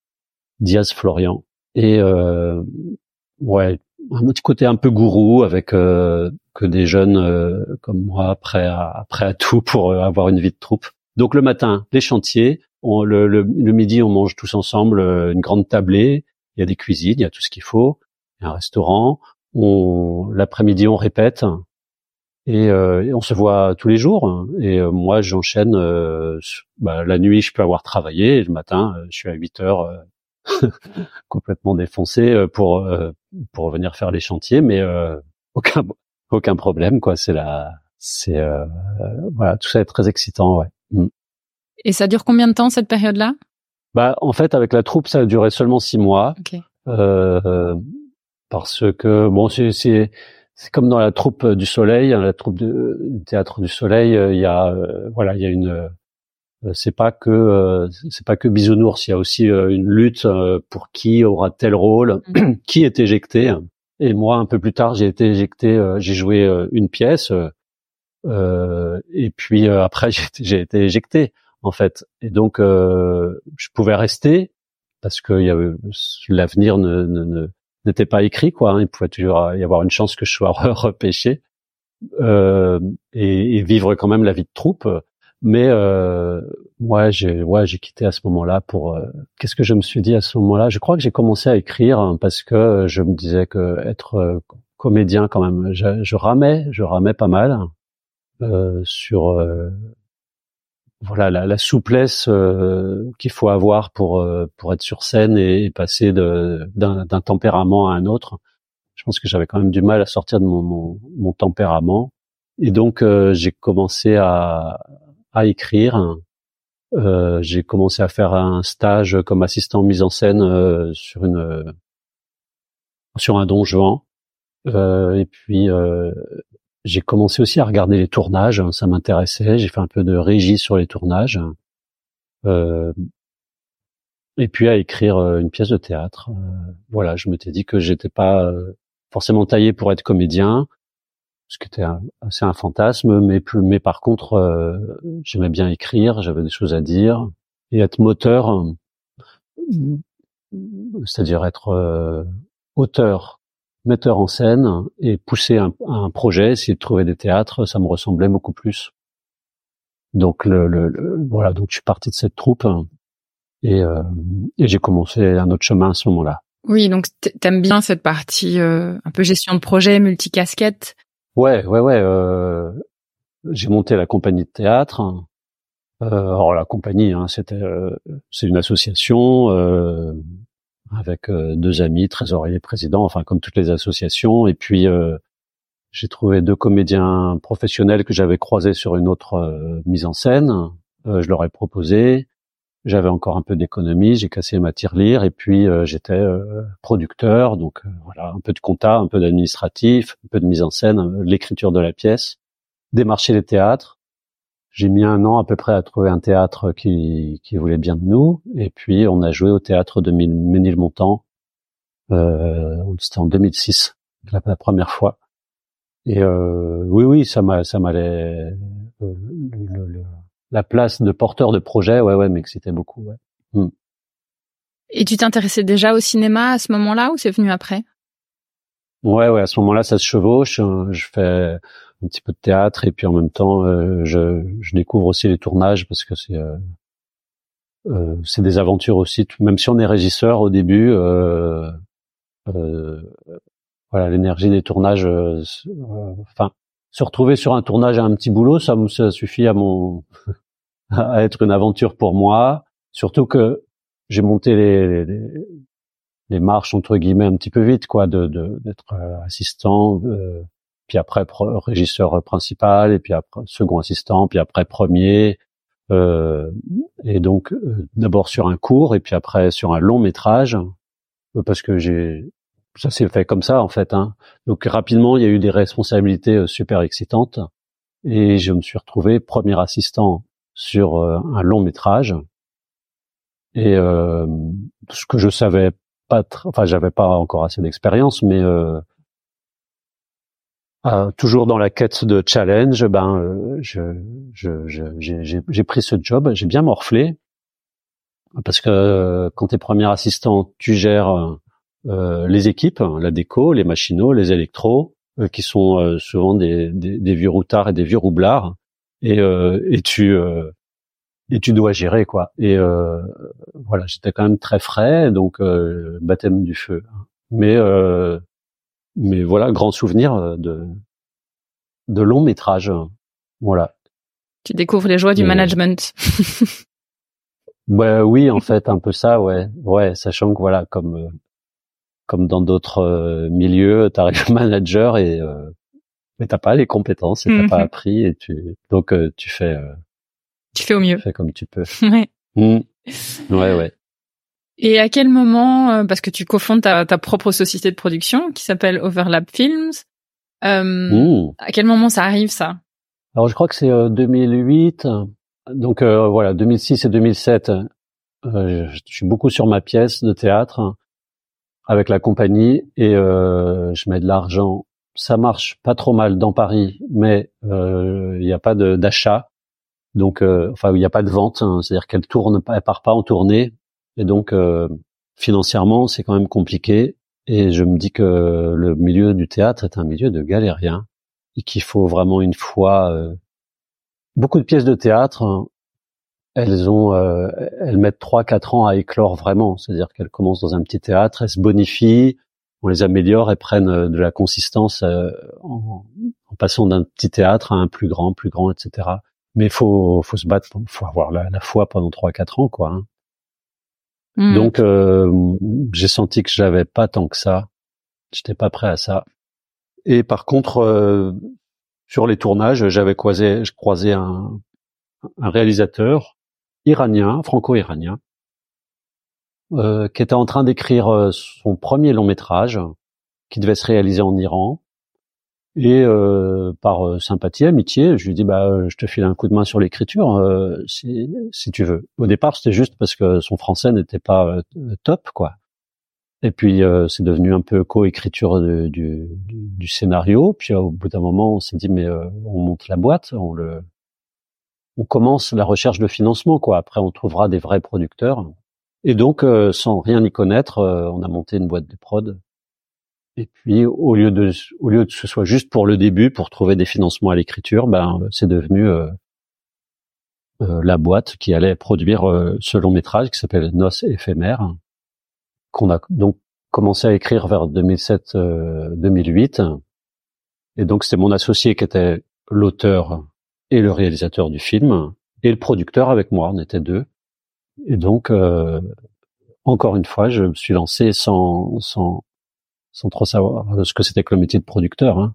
Diaz Florian. Et euh, ouais, un petit côté un peu gourou avec euh, que des jeunes euh, comme moi prêts à, prêts à tout pour euh, avoir une vie de troupe. Donc le matin, les chantiers. On, le, le, midi, on mange tous ensemble une grande tablée. Il y a des cuisines, il y a tout ce qu'il faut. Il y a un restaurant. On, l'après-midi, on répète. Et, on se voit tous les jours. Et moi, j'enchaîne. Bah, la nuit, je peux avoir travaillé. Et le matin, je suis à 8 heures complètement défoncé pour pour venir faire les chantiers, mais aucun aucun problème quoi. C'est la c'est voilà tout ça est très excitant. Ouais. Mm. Et ça dure combien de temps cette période-là? Bah en fait avec la troupe ça a duré seulement six mois. Euh, parce que bon c'est c'est comme dans la troupe du Soleil, hein, la troupe de, du théâtre du Soleil, euh, il y a euh, voilà il y a une euh, c'est pas que c'est pas que bisounours, il y a aussi une lutte pour qui aura tel rôle, mm. qui est éjecté. Et moi un peu plus tard j'ai été éjecté, j'ai joué une pièce. et puis après j'ai été éjecté en fait. Et donc, euh, je pouvais rester parce que l'avenir ne, ne, n'était pas écrit, quoi. Hein. Il pouvait toujours y avoir une chance que je sois repêché euh, et, et, vivre quand même la vie de troupe. Mais euh, moi, j'ai ouais, j'ai quitté à ce moment-là pour. Euh, qu'est-ce que je me suis dit à ce moment-là? Je crois que j'ai commencé à écrire hein, parce que je me disais que être euh, comédien, quand même, je, ramais, je ramais pas mal euh, sur voilà la, la souplesse euh, qu'il faut avoir pour euh, pour être sur scène et, passer d'un tempérament à un autre. Je pense que j'avais quand même du mal à sortir de mon, mon, mon tempérament et donc euh, j'ai commencé à, à écrire. j'ai commencé à faire un stage comme assistant mise en scène sur une sur un don Juan. et puis j'ai commencé aussi à regarder les tournages, hein, ça m'intéressait. J'ai fait un peu de régie sur les tournages, euh, et puis à écrire euh, une pièce de théâtre. Euh, voilà, je m'étais dit que j'étais pas euh, forcément taillé pour être comédien, ce qui était assez un fantasme, mais plus, mais par contre, j'aimais bien écrire, j'avais des choses à dire et être moteur, c'est-à-dire être auteur metteur en scène et pousser un, un, projet, essayer de trouver des théâtres, ça me ressemblait beaucoup plus. Donc le, voilà, donc je suis parti de cette troupe et, euh, et j'ai commencé un autre chemin à ce moment-là. Oui, donc t'aimes bien cette partie euh, un peu gestion de projet, multicasquette? Ouais, ouais, ouais. Euh, j'ai monté la compagnie de théâtre. Euh, alors la compagnie, hein, c'était, euh, c'est une association avec deux amis, trésorier, président, enfin comme toutes les associations. Et puis j'ai trouvé deux comédiens professionnels que j'avais croisés sur une autre mise en scène. je leur ai proposé. J'avais encore un peu d'économie, j'ai cassé ma tirelire et puis j'étais producteur, donc voilà un peu de compta, un peu d'administratif, un peu de mise en scène, l'écriture de la pièce, démarcher les théâtres, j'ai mis un an à peu près à trouver un théâtre qui, qui voulait bien de nous. Et puis, on a joué au théâtre de Ménilmontant. Euh, C'était en 2006, la, première fois. Et euh, oui, oui, ça m'a, ça m'allait. Euh, la place de porteur de projet, ouais, ouais, m'excitait beaucoup. Ouais. Hmm. Et tu t'intéressais déjà au cinéma à ce moment-là ou c'est venu après? Ouais, ouais, à ce moment-là, ça se chevauche. Je fais un petit peu de théâtre et puis en même temps euh, je, je, découvre aussi les tournages parce que c'est euh, euh, c'est des aventures aussi même si on est régisseur au début euh, euh, voilà l'énergie des tournages enfin se retrouver sur un tournage à un petit boulot ça, ça suffit à mon à être une aventure pour moi surtout que j'ai monté les, les, les, marches entre guillemets un petit peu vite quoi d'être assistant puis après régisseur principal, et puis après second assistant, puis après premier. Euh, et donc euh, d'abord sur un court, et puis après sur un long métrage, euh, parce que j'ai ça s'est fait comme ça en fait. Hein. Donc rapidement, il y a eu des responsabilités euh, super excitantes, et je me suis retrouvé premier assistant sur un long métrage. Et ce que je savais pas, enfin j'avais pas encore assez d'expérience, mais euh, toujours dans la quête de challenge, ben euh, je, je, j'ai pris ce job, j'ai bien morflé parce que euh, quand tu es premier assistant, tu gères les équipes, la déco, les machinaux, les électros, qui sont souvent des, des, des, vieux routards et des vieux roublards, et, et tu et tu dois gérer quoi. Et voilà, j'étais quand même très frais, donc baptême du feu. Mais mais voilà, grand souvenir euh, de de long métrage. Voilà. Tu découvres les joies du management. bah, oui, en fait, un peu ça, ouais, ouais, sachant que voilà, comme comme dans d'autres milieux, tu arrives manager et mais t'as pas les compétences et t'as pas mhm. appris et tu donc tu fais tu fais au mieux. Tu fais comme tu peux. ouais. Mmh. Ouais, ouais. Et à quel moment, euh, parce que tu cofondes ta, ta propre société de production qui s'appelle Overlap Films, euh, mmh. à quel moment ça arrive ça? Alors je crois que c'est 2008, euh, donc euh, voilà, 2006 et 2007. Euh, je suis beaucoup sur ma pièce de théâtre avec la compagnie et je mets de l'argent. Ça marche pas trop mal dans Paris, mais il n'y a pas d'achat. Donc, enfin, il n'y a pas de vente, hein. c'est-à-dire qu'elle tourne, elle part pas en tournée, et donc, euh, financièrement, c'est quand même compliqué. Et je me dis que le milieu du théâtre est un milieu de galériens et qu'il faut vraiment une fois. Euh, beaucoup de pièces de théâtre, elles ont, euh, elles mettent trois, quatre ans à éclore vraiment. C'est-à-dire qu'elles commencent dans un petit théâtre, elles se bonifient, on les améliore, elles prennent de la consistance en, en, passant d'un petit théâtre à un plus grand, plus grand, etc. Mais faut, faut se battre, faut avoir la, la foi pendant trois, quatre ans, quoi. Hein. Hmm. Donc euh, j'ai senti que je n'avais pas tant que ça. J'étais pas prêt à ça. Et par contre, euh, sur les tournages, j'avais croisé, je croisé un, un réalisateur iranien, franco-iranien, euh, qui était en train d'écrire son premier long métrage, qui devait se réaliser en Iran. Et euh, par euh, sympathie, amitié, je lui dis bah euh, je te file un coup de main sur l'écriture si, si tu veux. Au départ, c'était juste parce que son français n'était pas top quoi. Et puis c'est devenu un peu co-écriture du, du, scénario. Puis au bout d'un moment, on s'est dit mais on monte la boîte, on le, on commence la recherche de financement quoi. Après, on trouvera des vrais producteurs. Et donc, sans rien y connaître, on a monté une boîte de prod et puis, au lieu de, au lieu que ce soit juste pour le début, pour trouver des financements à l'écriture, ben, c'est devenu euh, euh, la boîte qui allait produire euh, ce long métrage qui s'appelle Noces éphémères, qu'on a donc commencé à écrire vers 2007-2008. Et donc, c'était mon associé qui était l'auteur et le réalisateur du film, et le producteur avec moi, on était deux. Et donc, encore une fois, je me suis lancé sans, sans, sans trop savoir ce que c'était que le métier de producteur. Hein.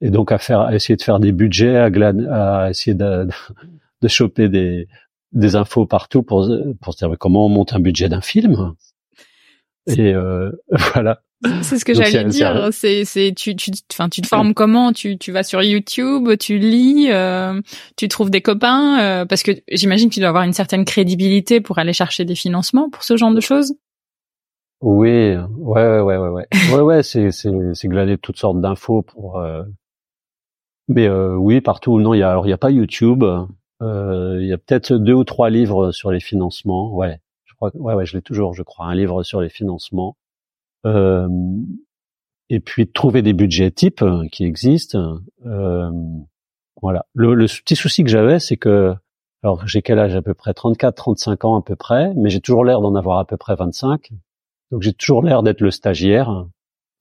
Et donc à faire, à essayer de faire des budgets, à, à essayer de, de choper des, des infos partout pour pour se comment on monte un budget d'un film? Et euh, voilà. C'est ce que j'allais dire. C'est, c'est, tu, tu, enfin, tu te formes comment? Tu, tu vas sur YouTube, tu lis, euh, tu trouves des copains, euh, parce que j'imagine que tu dois avoir une certaine crédibilité pour aller chercher des financements pour ce genre de choses. Oui, ouais, ouais, ouais, ouais, ouais, ouais, ouais, c'est c'est c'est glaner toutes sortes d'infos pour. Euh... Mais euh, oui, partout. Non, il y a alors il y a pas YouTube. Euh, il y a peut-être deux ou trois livres sur les financements. Ouais, je crois. Ouais, ouais, je l'ai toujours, je crois, un livre sur les financements. Euh, et puis trouver des budgets types euh, qui existent. Euh, voilà. Le, le petit souci que j'avais, c'est que alors j'ai quel âge à peu près? 34, 35 ans à peu près, mais j'ai toujours l'air d'en avoir à peu près 25. Donc j'ai toujours l'air d'être le stagiaire.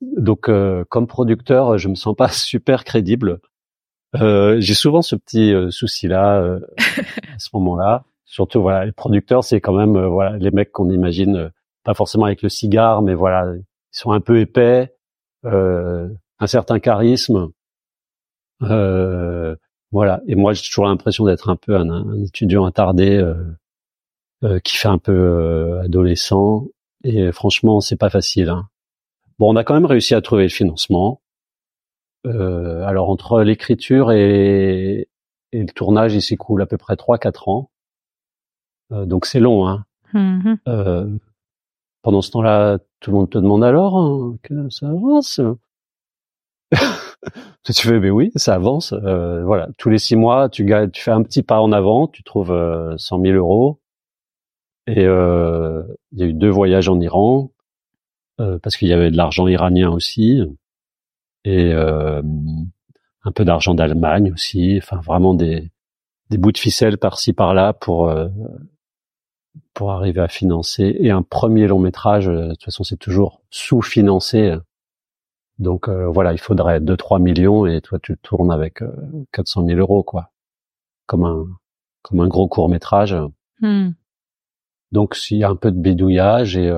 Donc euh, comme producteur, je me sens pas super crédible. Euh, j'ai souvent ce petit euh, souci-là euh, à ce moment-là. Surtout voilà, les producteurs, c'est quand même voilà les mecs qu'on imagine pas forcément avec le cigare, mais voilà, ils sont un peu épais, un certain charisme. voilà. Et moi, j'ai toujours l'impression d'être un peu un, un étudiant attardé qui fait un peu adolescent et franchement, c'est pas facile. Hein. Bon, on a quand même réussi à trouver le financement. Euh, alors entre l'écriture et, et, le tournage, il s'écoule à peu près 3-4 ans. Euh, donc c'est long. Hein. Euh, pendant ce temps-là, tout le monde te demande alors hein, que ça avance. tu fais, mais oui, ça avance. Euh, voilà, tous les six mois, tu, tu fais un petit pas en avant, tu trouves 100 000 euros. Et euh, il y a eu deux voyages en Iran euh, parce qu'il y avait de l'argent iranien aussi et euh, un peu d'argent d'Allemagne aussi. Enfin, vraiment des des bouts de ficelle par-ci par-là pour euh, pour arriver à financer. Et un premier long métrage, de toute façon, c'est toujours sous-financé Donc voilà, il faudrait 2-3 millions et toi tu tournes avec 400 000 euros quoi, comme un comme un gros court métrage. Hmm. Donc s'il y a un peu de bidouillage et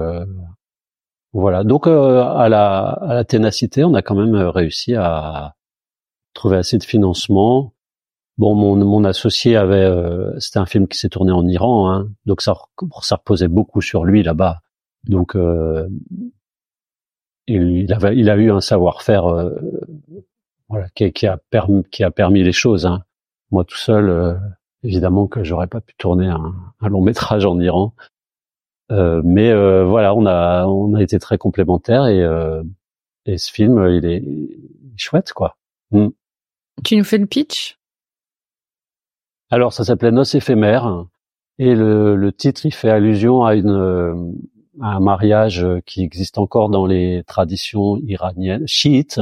voilà. Donc à la à la ténacité, on a quand même réussi à trouver assez de financement Bon, mon, mon associé avait, euh, c'était un film qui s'est tourné en Iran, hein, donc ça, reposait beaucoup sur lui là-bas. Donc, euh, il, avait, il a eu un savoir-faire, euh, voilà, qui, qui, a permis, qui a permis les choses. Hein. Moi, tout seul, évidemment que j'aurais pas pu tourner un, un, long métrage en Iran. mais voilà, on a, on a été très complémentaires et, et ce film, il est, chouette, quoi. Mm. Tu nous fais le pitch? Alors, ça s'appelait Noces éphémères et le, le, titre, il fait allusion à, une, euh, à un mariage qui existe encore dans les traditions iraniennes, chiites,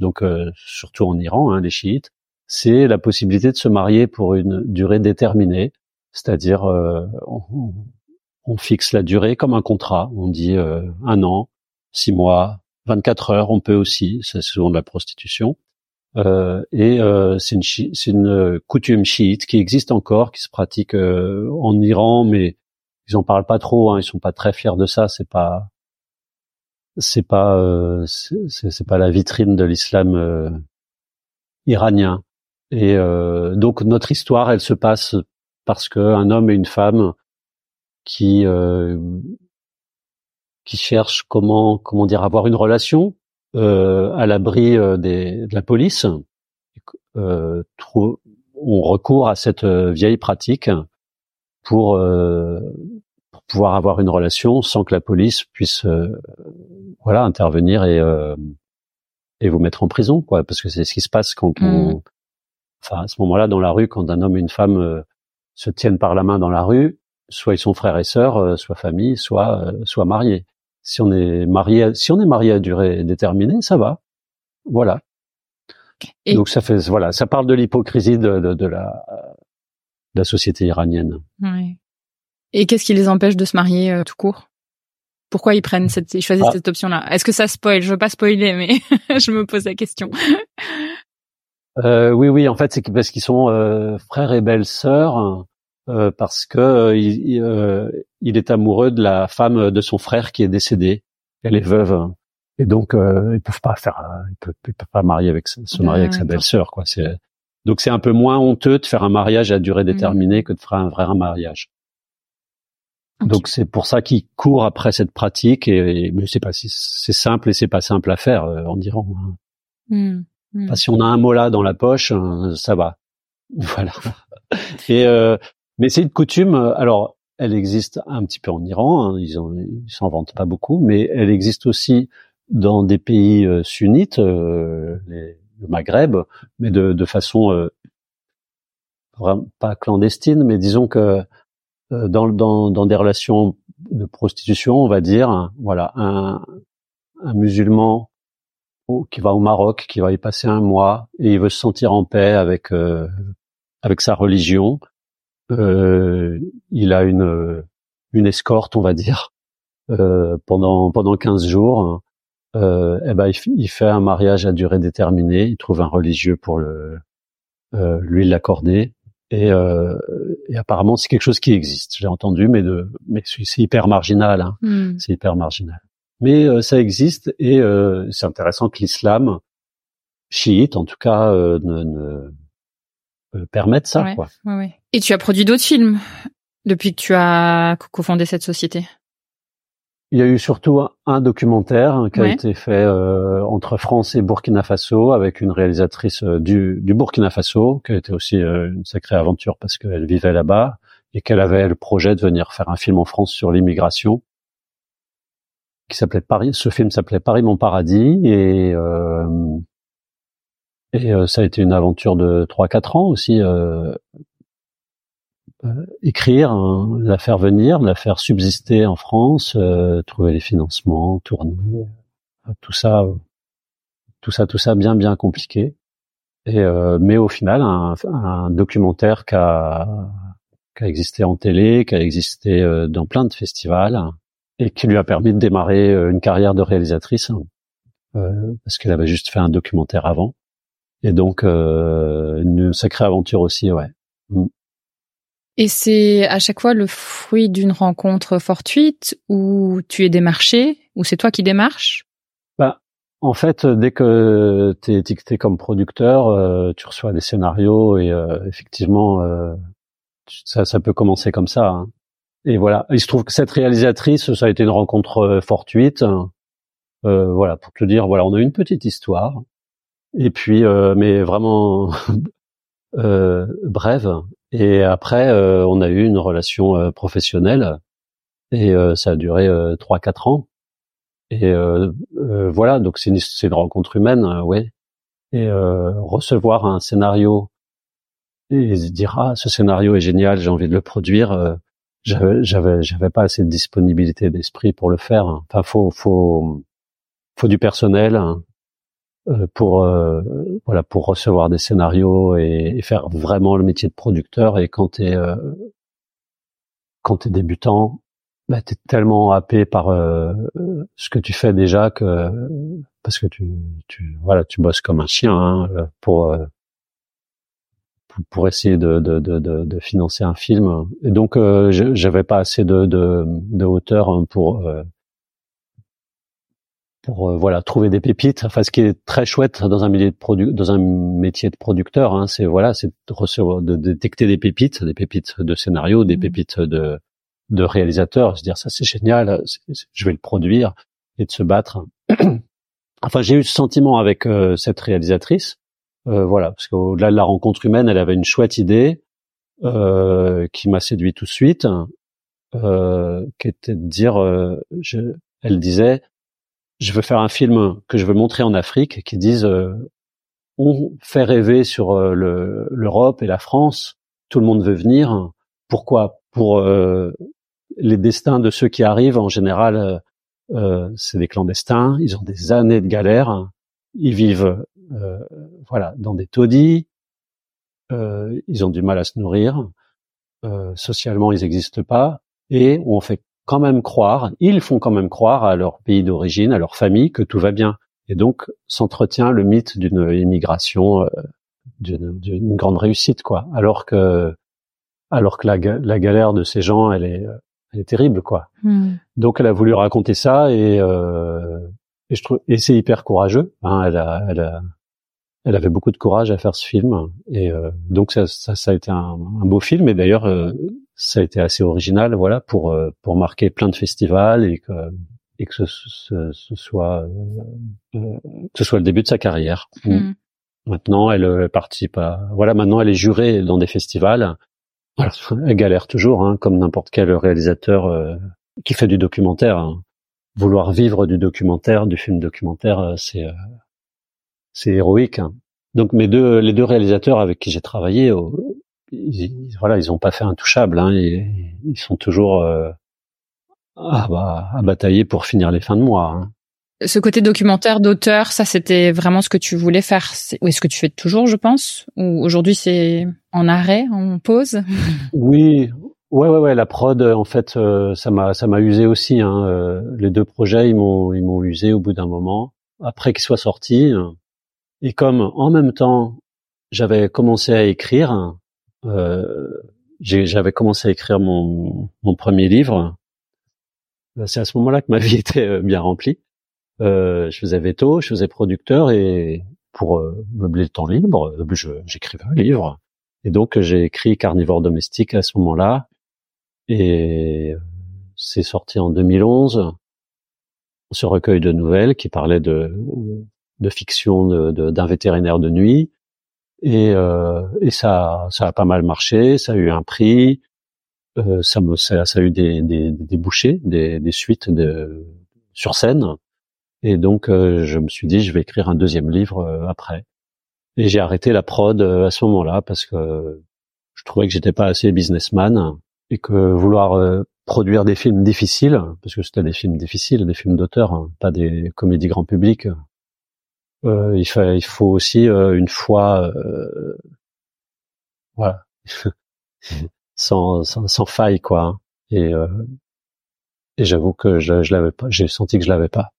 donc euh, surtout en Iran, hein, les chiites. C'est la possibilité de se marier pour une durée déterminée, c'est-à-dire euh, on, on, fixe la durée comme un contrat. On dit un an, six mois, 24 heures, on peut aussi, c'est souvent de la prostitution. Euh, et euh, c'est une, une, euh, coutume chiite qui existe encore, qui se pratique euh, en Iran, mais ils en parlent pas trop. Hein, ils sont pas très fiers de ça. C'est pas, c'est pas, c'est pas la vitrine de l'islam iranien. Et donc notre histoire, elle se passe parce qu'un homme et une femme qui qui cherchent comment comment dire avoir une relation euh, à l'abri euh, de la police, euh, on recourt à cette vieille pratique pour, pour, pouvoir avoir une relation sans que la police puisse voilà intervenir et et vous mettre en prison quoi parce que c'est ce qui se passe quand on mmh. enfin à ce moment-là dans la rue quand un homme et une femme se tiennent par la main dans la rue soit ils sont frères et sœurs soit famille soit soit mariés si on est marié, si on est marié à durée déterminée, ça va. Voilà. Donc ça fait, voilà, ça parle de l'hypocrisie de, de, de, la, de la société iranienne. Ouais. Et qu'est-ce qui les empêche de se marier euh, tout court? Pourquoi ils prennent cette, ils choisissent ah. cette option-là? Est-ce que ça spoil? Je veux pas spoiler, mais je me pose la question. Euh, oui, oui. En fait, c'est parce qu'ils sont euh, frères et belles-sœurs euh, parce que euh, il, euh, il, est amoureux de la femme de son frère qui est décédée. Elle est veuve et donc ils peuvent pas faire, ils peuvent, pas marier avec se marier avec sa belle-sœur quoi. C'est donc c'est un peu moins honteux de faire un mariage à durée mmh. déterminée que de faire un vrai mariage. Donc c'est pour ça qu'ils courent après cette pratique et, mais c'est pas c'est simple et c'est pas simple à faire en Iran. Hein. Mmh. Mmh. si on a un mot là dans la poche, ça va. Voilà. Et euh, mais c'est une coutume. Euh, alors, elle existe un petit peu en Iran. Hein, ils, s'en vantent pas beaucoup, mais elle existe aussi dans des pays euh, sunnites, euh, le Maghreb, mais de, façon euh, pas clandestine, mais disons que dans, dans, des relations de prostitution, on va dire, hein, voilà, un, un musulman qui va au Maroc, qui va y passer un mois et il veut se sentir en paix avec avec sa religion, euh, il a une une escorte, on va dire, euh, pendant pendant 15 jours. Euh, eh ben il, fait un mariage à durée déterminée. Il trouve un religieux pour le euh, lui l'accorder. Et, euh, et, apparemment c'est quelque chose qui existe. J'ai entendu, mais de mais c'est hyper marginal. Hein. Hmm. C'est hyper marginal. Mais euh, ça existe et euh, c'est intéressant que l'islam chiite, en tout cas, ne, ne euh, permettre ça. quoi. Et tu as produit d'autres films depuis que tu as cofondé cette société? Il y a eu surtout un, documentaire qui a été fait euh, entre France et Burkina Faso avec une réalisatrice euh, du, du, Burkina Faso qui a été aussi une sacrée aventure parce qu'elle vivait là-bas et qu'elle avait le projet de venir faire un film en France sur l'immigration qui s'appelait Paris. Ce film s'appelait Paris mon paradis et et euh, ça a été une aventure de 3-4 ans aussi. Euh, euh, écrire, hein, la faire venir, la faire subsister en France, trouver les financements, tourner, tout ça, tout ça, tout ça bien bien compliqué. Et mais au final, un, un documentaire qui a, qui a existé en télé, qui a existé dans plein de festivals et qui lui a permis de démarrer une carrière de réalisatrice parce qu'elle avait juste fait un documentaire avant. Et donc une sacrée aventure aussi, ouais. Mm. Et c'est à chaque fois le fruit d'une rencontre fortuite ou tu es démarché ou c'est toi qui démarches? Bah, en fait, dès que tu es étiqueté comme producteur, euh, tu reçois des scénarios et euh, effectivement, euh, ça, ça peut commencer comme ça. Hein. Et voilà, il se trouve que cette réalisatrice, ça a été une rencontre fortuite. voilà, pour te dire, voilà, on a une petite histoire. Et puis, mais vraiment brève. Et après, euh, on a eu une relation euh, professionnelle et euh, ça a duré trois quatre ans. Et voilà, donc c'est une, une, rencontre humaine, ouais. Et recevoir un scénario et dire ah ce scénario est génial, j'ai envie de le produire. j'avais j'avais j'avais pas assez de disponibilité d'esprit pour le faire. Enfin, faut faut faut du personnel. Hein. Euh, pour euh, voilà pour recevoir des scénarios et, faire vraiment le métier de producteur. Et quand t'es euh, quand t'es débutant bah t'es tellement happé par euh, ce que tu fais déjà que parce que tu tu voilà tu bosses comme un chien hein, pour, pour essayer de, de, de, de, financer un film. Et donc j'avais pas assez de, de, de hauteur hein, pour pour euh, voilà trouver des pépites. Enfin, ce qui est très chouette dans un milieu de produ dans un métier de producteur, hein, c'est voilà, c'est de de détecter des pépites, des pépites de scénario, des mmh. pépites de de réalisateur, se dire ça c'est génial, je vais le produire et de se battre. enfin, j'ai eu ce sentiment avec euh, cette réalisatrice, euh, voilà, parce qu'au-delà de la rencontre humaine, elle avait une chouette idée euh, qui m'a séduit tout de suite, qui était de dire, je, elle disait, je veux faire un film que je veux montrer en Afrique qui dise euh, on fait rêver sur euh, l'Europe et la France, tout le monde veut venir. Pourquoi? Pour euh, les destins de ceux qui arrivent en général, c'est des clandestins. Ils ont des années de galère. Ils vivent voilà dans des taudis. ils ont du mal à se nourrir. socialement, ils n'existent pas. Et on fait quand même croire, ils font quand même croire à leur pays d'origine, à leur famille, que tout va bien. Et donc s'entretient le mythe d'une immigration, euh, d'une grande réussite, quoi. Alors que, alors que la, la, galère de ces gens, elle est, elle est terrible, quoi. Hmm. Donc elle a voulu raconter ça et, euh, et je trouve, et c'est hyper courageux. Hein, elle a, elle a, elle avait beaucoup de courage à faire ce film et euh, donc ça, ça, ça, a été un, un beau film et d'ailleurs euh, ça a été assez original, voilà, pour euh, pour marquer plein de festivals et que et que ce, ce, soit euh, que ce soit le début de sa carrière. Hmm. Maintenant, elle participe à voilà, maintenant elle est jurée dans des festivals. Voilà, elle galère toujours, hein, comme n'importe quel réalisateur euh, qui fait du documentaire. Hein. Vouloir vivre du documentaire, du film documentaire, c'est c'est héroïque. Hein. Donc mes deux les deux réalisateurs avec qui j'ai travaillé ils, voilà, ils ont pas fait intouchable. Hein, ils, ils sont toujours euh, à, bah, à, batailler pour finir les fins de mois. Hein. Ce côté documentaire d'auteur, ça c'était vraiment ce que tu voulais faire. Ou est-ce que tu fais toujours, je pense? Ou aujourd'hui c'est en arrêt, en pause? Oui, ouais, ouais, ouais. La prod, en fait, euh, ça m'a, ça m'a usé aussi. Hein. Euh, les deux projets, ils m'ont, ils m'ont usé au bout d'un moment. Après qu'ils soient sortis, et comme en même temps j'avais commencé à écrire, euh, j'avais commencé à écrire mon, mon premier livre. Euh, c'est à ce moment-là que ma vie était euh, bien remplie. Euh, je faisais veto, je faisais producteur et pour meubler le temps libre, j'écrivais un livre. Et donc j'ai écrit Carnivore domestique à ce moment-là. Et c'est sorti en 2011, ce recueil de nouvelles qui parlait de, de fiction d'un vétérinaire de nuit. Et, euh, et ça, ça a pas mal marché, ça a eu un prix, euh, ça, ça, ça, a eu des, des, des bouchées, des, des suites de, sur scène. Et donc, euh, je me suis dit, je vais écrire un deuxième livre euh, après. Et j'ai arrêté la prod euh, à ce moment-là parce que je trouvais que j'étais pas assez businessman et que vouloir produire des films difficiles, parce que c'était des films difficiles, des films d'auteur, hein, pas des comédies grand public, il, faut, il faut aussi euh, une foi, euh, voilà, sans, sans, sans, faille quoi. Hein. Et, et j'avoue que je, je l'avais pas, j'ai senti que je l'avais pas.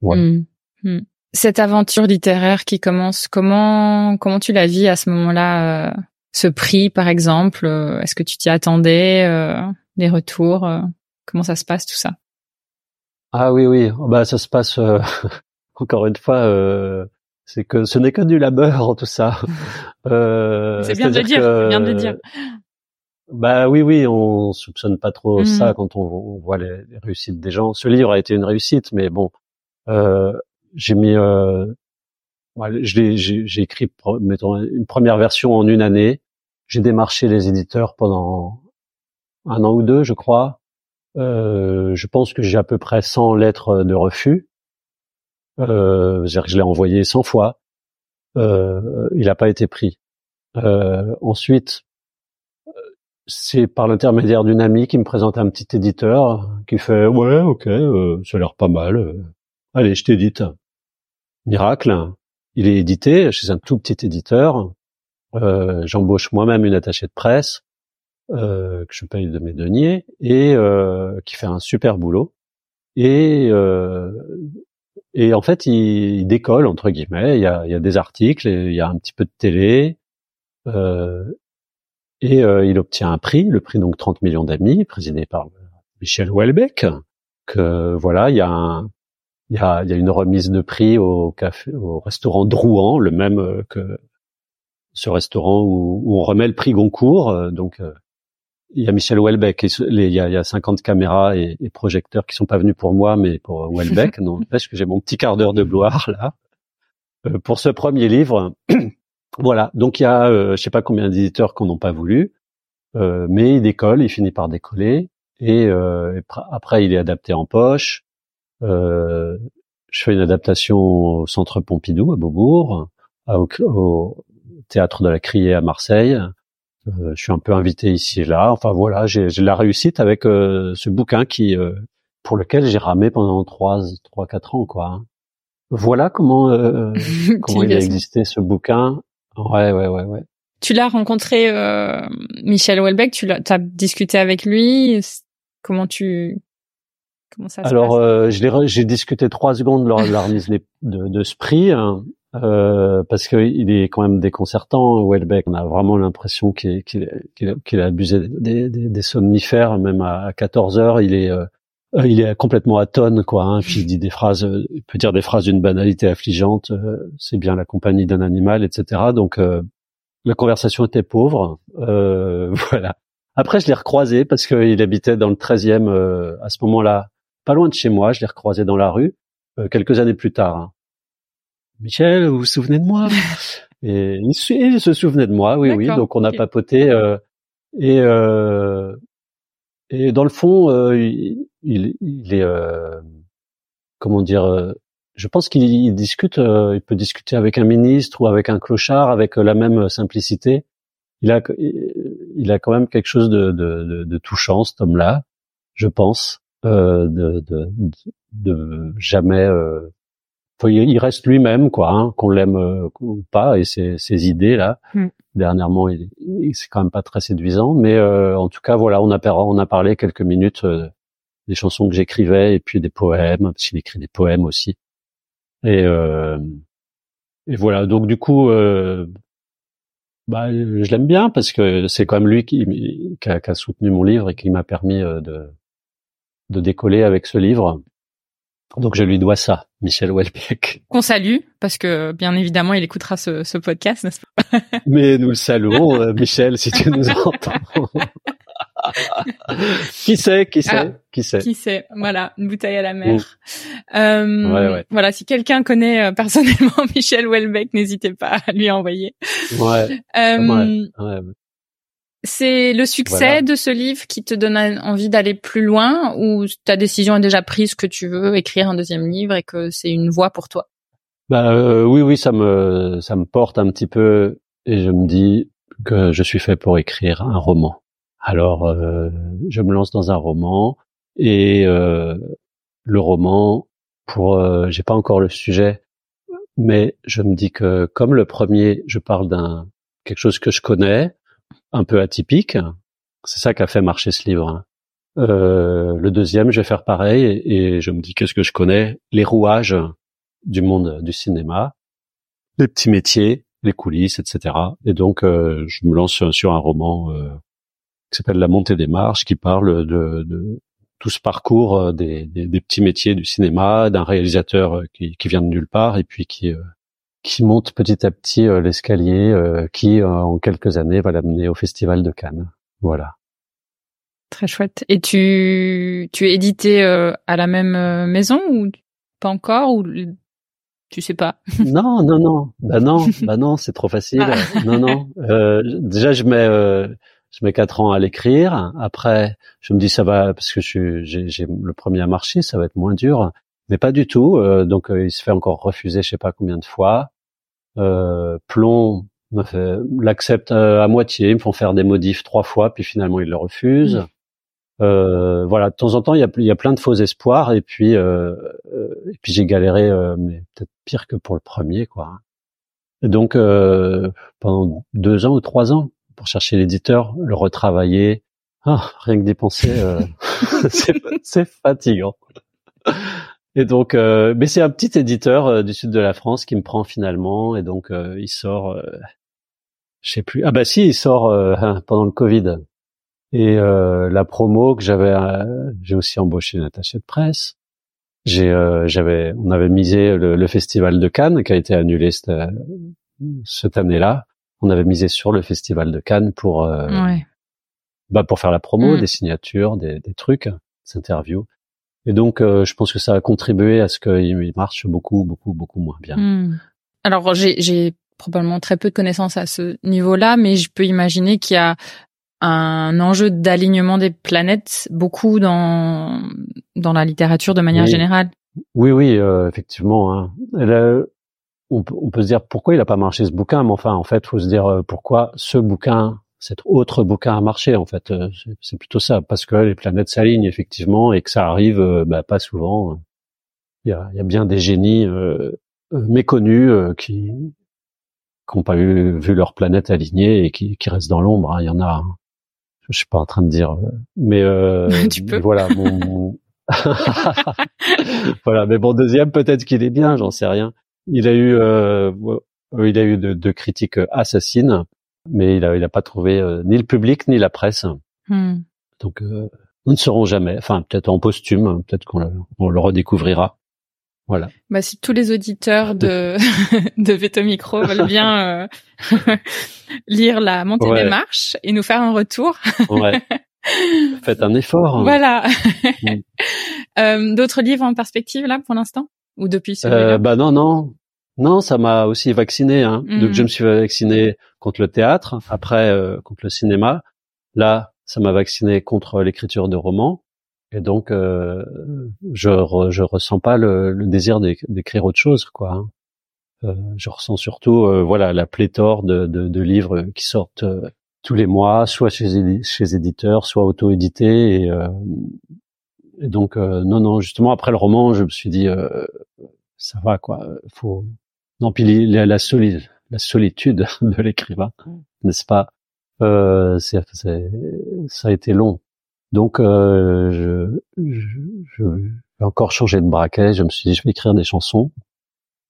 Voilà. Mmh. Mmh. cette aventure littéraire qui commence, comment comment tu la vis à ce moment-là euh, Ce prix, par exemple, euh, est-ce que tu t'y attendais euh, Les retours, comment ça se passe tout ça? Ah oui, oui, bah ça se passe encore une fois. c'est que ce n'est que du labeur tout ça. c'est bien de le dire. bien de le dire. Bah oui, oui, on soupçonne pas trop mmh. ça quand on, voit les, les, réussites des gens. Ce livre a été une réussite, mais bon, euh, j'ai mis, euh, j'ai écrit, mettons, une première version en une année. J'ai démarché les éditeurs pendant un an ou deux, je crois. Euh, je pense que j'ai à peu près 100 lettres de refus. Euh, je l'ai envoyé 100 fois. Euh, il n'a pas été pris. Euh, ensuite, c'est par l'intermédiaire d'une amie qui me présente un petit éditeur qui fait ouais ok euh, ça a l'air pas mal euh. allez je t'édite miracle il est édité chez un tout petit éditeur euh, j'embauche moi-même une attachée de presse que je paye de mes deniers et qui fait un super boulot et et en fait il, décolle entre guillemets il y a, il y a des articles il y a un petit peu de télé euh, et euh, il obtient un prix, le prix donc 30 millions d'amis, présidé par Michel Houellebecq. Que voilà, il y a un, il y a, il y a une remise de prix au café, au restaurant Drouan, le même euh, que ce restaurant où, où on remet le prix Goncourt. Euh, donc il y a Michel Houellebecq, il y a, il y a 50 caméras et, et, projecteurs qui sont pas venus pour moi, mais pour Houellebecq. non, parce que j'ai mon petit quart d'heure de gloire là. pour ce premier livre, voilà, donc il y a, euh, je sais pas combien d'éditeurs qu'on n'ont pas voulu, euh, mais il décolle, il finit par décoller, et, euh, après il est adapté en poche. Euh, je fais une adaptation au Centre Pompidou à Beaubourg, au, Théâtre de la Criée à Marseille. Je suis un peu invité ici et là. Enfin voilà, j'ai la réussite avec ce bouquin qui, pour lequel j'ai ramé pendant trois, trois, quatre ans, quoi. Voilà comment comment il a existé ce bouquin Ouais, ouais, ouais, ouais. Tu l'as rencontré, euh, Michel Houellebecq, tu l'as, as discuté avec lui? Comment tu, comment ça se Alors, euh, j'ai discuté trois secondes lors de la remise de, de ce prix, hein, euh, parce qu'il est quand même déconcertant. Houellebecq, on a vraiment l'impression qu'il qu'il a abusé des, des, somnifères, même à, 14 heures, il est euh, euh, il est complètement atone, quoi. Hein, il dit des phrases, euh, il peut dire des phrases d'une banalité affligeante. C'est bien la compagnie d'un animal, etc. Donc la conversation était pauvre. voilà. Après, je l'ai recroisé parce qu'il habitait dans le 13e à ce moment-là, pas loin de chez moi. Je l'ai recroisé dans la rue quelques années plus tard. Hein. Michel, vous vous souvenez de moi? Et il, se souvenait de moi, oui, oui. Donc on a papoté et et dans le fond, euh, il, il, est, euh, comment dire, euh, je pense qu'il discute, il peut discuter avec un ministre ou avec un clochard avec la même simplicité. Il a, il a quand même quelque chose de, de, de, touchant, cet homme-là, je pense, de, de, de, jamais il reste lui-même, quoi, hein, qu'on l'aime euh, ou pas, et ses, ses idées là. Mm. Dernièrement, il, c'est quand même pas très séduisant, mais euh, en tout cas, voilà, on a on a parlé quelques minutes euh, des chansons que j'écrivais et puis des poèmes, parce qu'il écrit des poèmes aussi. Et, et voilà, donc du coup, bah, je l'aime bien parce que c'est quand même lui qui, qui, a, qui, a, soutenu mon livre et qui m'a permis de de décoller avec ce livre. Donc je lui dois ça, Michel Houellebecq. Qu'on salue, parce que bien évidemment il écoutera ce, ce podcast, n'est-ce pas? Mais nous le saluons, euh, Michel, si tu nous entends. qui sait, qui sait, ah, qui sait. Qui sait, voilà, une bouteille à la mer. Euh, ouais, ouais. Voilà, si quelqu'un connaît euh, personnellement Michel Houellebecq, n'hésitez pas à lui envoyer. Ouais. Euh, ouais. C'est le succès de ce livre qui te donne envie d'aller plus loin ou ta décision est déjà prise que tu veux écrire un deuxième livre et que c'est une voie pour toi? Bah euh, oui oui ça me ça me porte un petit peu et je me dis que je suis fait pour écrire un roman. Alors euh, je me lance dans un roman et euh, le roman pour j'ai pas encore le sujet mais je me dis que comme le premier je parle d'un quelque chose que je connais un peu atypique. C'est ça qui a fait marcher ce livre. Euh, le deuxième, je vais faire pareil et, je me dis qu'est-ce que je connais? Les rouages du monde du cinéma, les petits métiers, les coulisses, etc. Et donc, je me lance sur un roman qui s'appelle La montée des marches, qui parle de, de tout ce parcours des, des, des, petits métiers du cinéma, d'un réalisateur qui, qui, vient de nulle part et puis qui qui monte petit à petit l'escalier, qui en quelques années va l'amener au Festival de Cannes. Voilà. Très chouette. Et tu, tu es édité euh, à la même euh, maison ou pas encore ou tu sais pas? Non, non, non. Bah non, bah non, c'est trop facile. Ah. Non, non. Euh, déjà, je mets, euh, je mets quatre ans à l'écrire. Après, je me dis ça va parce que j'ai le premier à marcher, ça va être moins dur. Mais pas du tout. donc, il se fait encore refuser, je sais pas combien de fois. Plomb l'accepte à moitié. Ils me font faire des modifs trois fois, puis finalement ils le refusent. Mmh. Euh, voilà, de temps en temps, il y a, y a plein de faux espoirs et puis euh, euh et puis j'ai galéré, euh, mais peut-être pire que pour le premier, quoi. Et donc euh, pendant deux ans ou trois ans pour chercher l'éditeur, le retravailler, ah, rien que dépenser, c'est fatigant. Et donc, mais c'est un petit éditeur du sud de la France qui me prend finalement, et donc il sort, je sais plus. Ah bah si, il sort pendant le Covid. Et euh, la promo que j'avais, euh, j'ai aussi embauché une attachée de presse. J'ai, euh, j'avais, on avait misé le, festival de Cannes qui a été annulé cette, cette année-là. On avait misé sur le festival de Cannes pour, ouais. bah pour faire la promo, mm. des signatures, des, des trucs, des interviews. Et donc, je pense que ça a contribué à ce qu'il marche beaucoup, beaucoup, beaucoup moins bien. Mm. Alors, j'ai, probablement très peu de connaissances à ce niveau-là, mais je peux imaginer qu'il y a un enjeu d'alignement des planètes beaucoup dans dans la littérature de manière générale. Oui, oui, euh, effectivement. Hein. on, peut, on, peut se dire pourquoi il a pas marché ce bouquin, mais enfin, en fait, faut se dire euh, pourquoi ce bouquin, cet autre bouquin a marché. En fait, euh, c'est plutôt ça, parce que les planètes s'alignent effectivement et que ça arrive bah, pas souvent. Il y a, il y a bien des génies méconnus qui qui n'ont pas eu, vu leur planète alignée et qui, qui restent dans l'ombre. Hein. Il y en a. Hein je suis pas en train de dire, mais, euh, tu peux. voilà, mon, voilà, mais bon deuxième peut-être qu'il est bien, j'en sais rien. Il a eu, euh, il a eu de, critiques assassines, mais il a, il a pas trouvé euh, ni le public ni la presse. Hmm. Donc, euh, nous ne saurons jamais. Enfin, peut-être en posthume, peut-être qu'on le redécouvrira. Voilà. Bah, si tous les auditeurs de, de Veto Micro veulent bien euh, lire la montée des marches et nous faire un retour. ouais. Faites un effort. Hein. Voilà. Mm. euh, D'autres livres en perspective là pour l'instant? Ou depuis celui-là? euh, Bah non, non, non, ça m'a aussi vacciné. Hein. Donc mm. je me suis vacciné contre le théâtre, après euh, contre le cinéma. Là, ça m'a vacciné contre l'écriture de romans. Et donc, euh, je je ressens pas le, désir d'écrire autre chose, quoi. Hein. Euh, je ressens surtout, euh, voilà, la pléthore de, de, de livres qui sortent euh, tous les mois, soit chez chez éditeurs, soit auto-édités. Et, euh, et, donc, non, non, justement après le roman, je me suis dit, ça va, quoi. Faut non, puis la, la, la solitude de l'écrivain, n'est-ce pas? Euh, c'est, ça a été long. Donc, euh, je, je, je, vais encore changer de braquet. Je me suis dit, je vais écrire des chansons.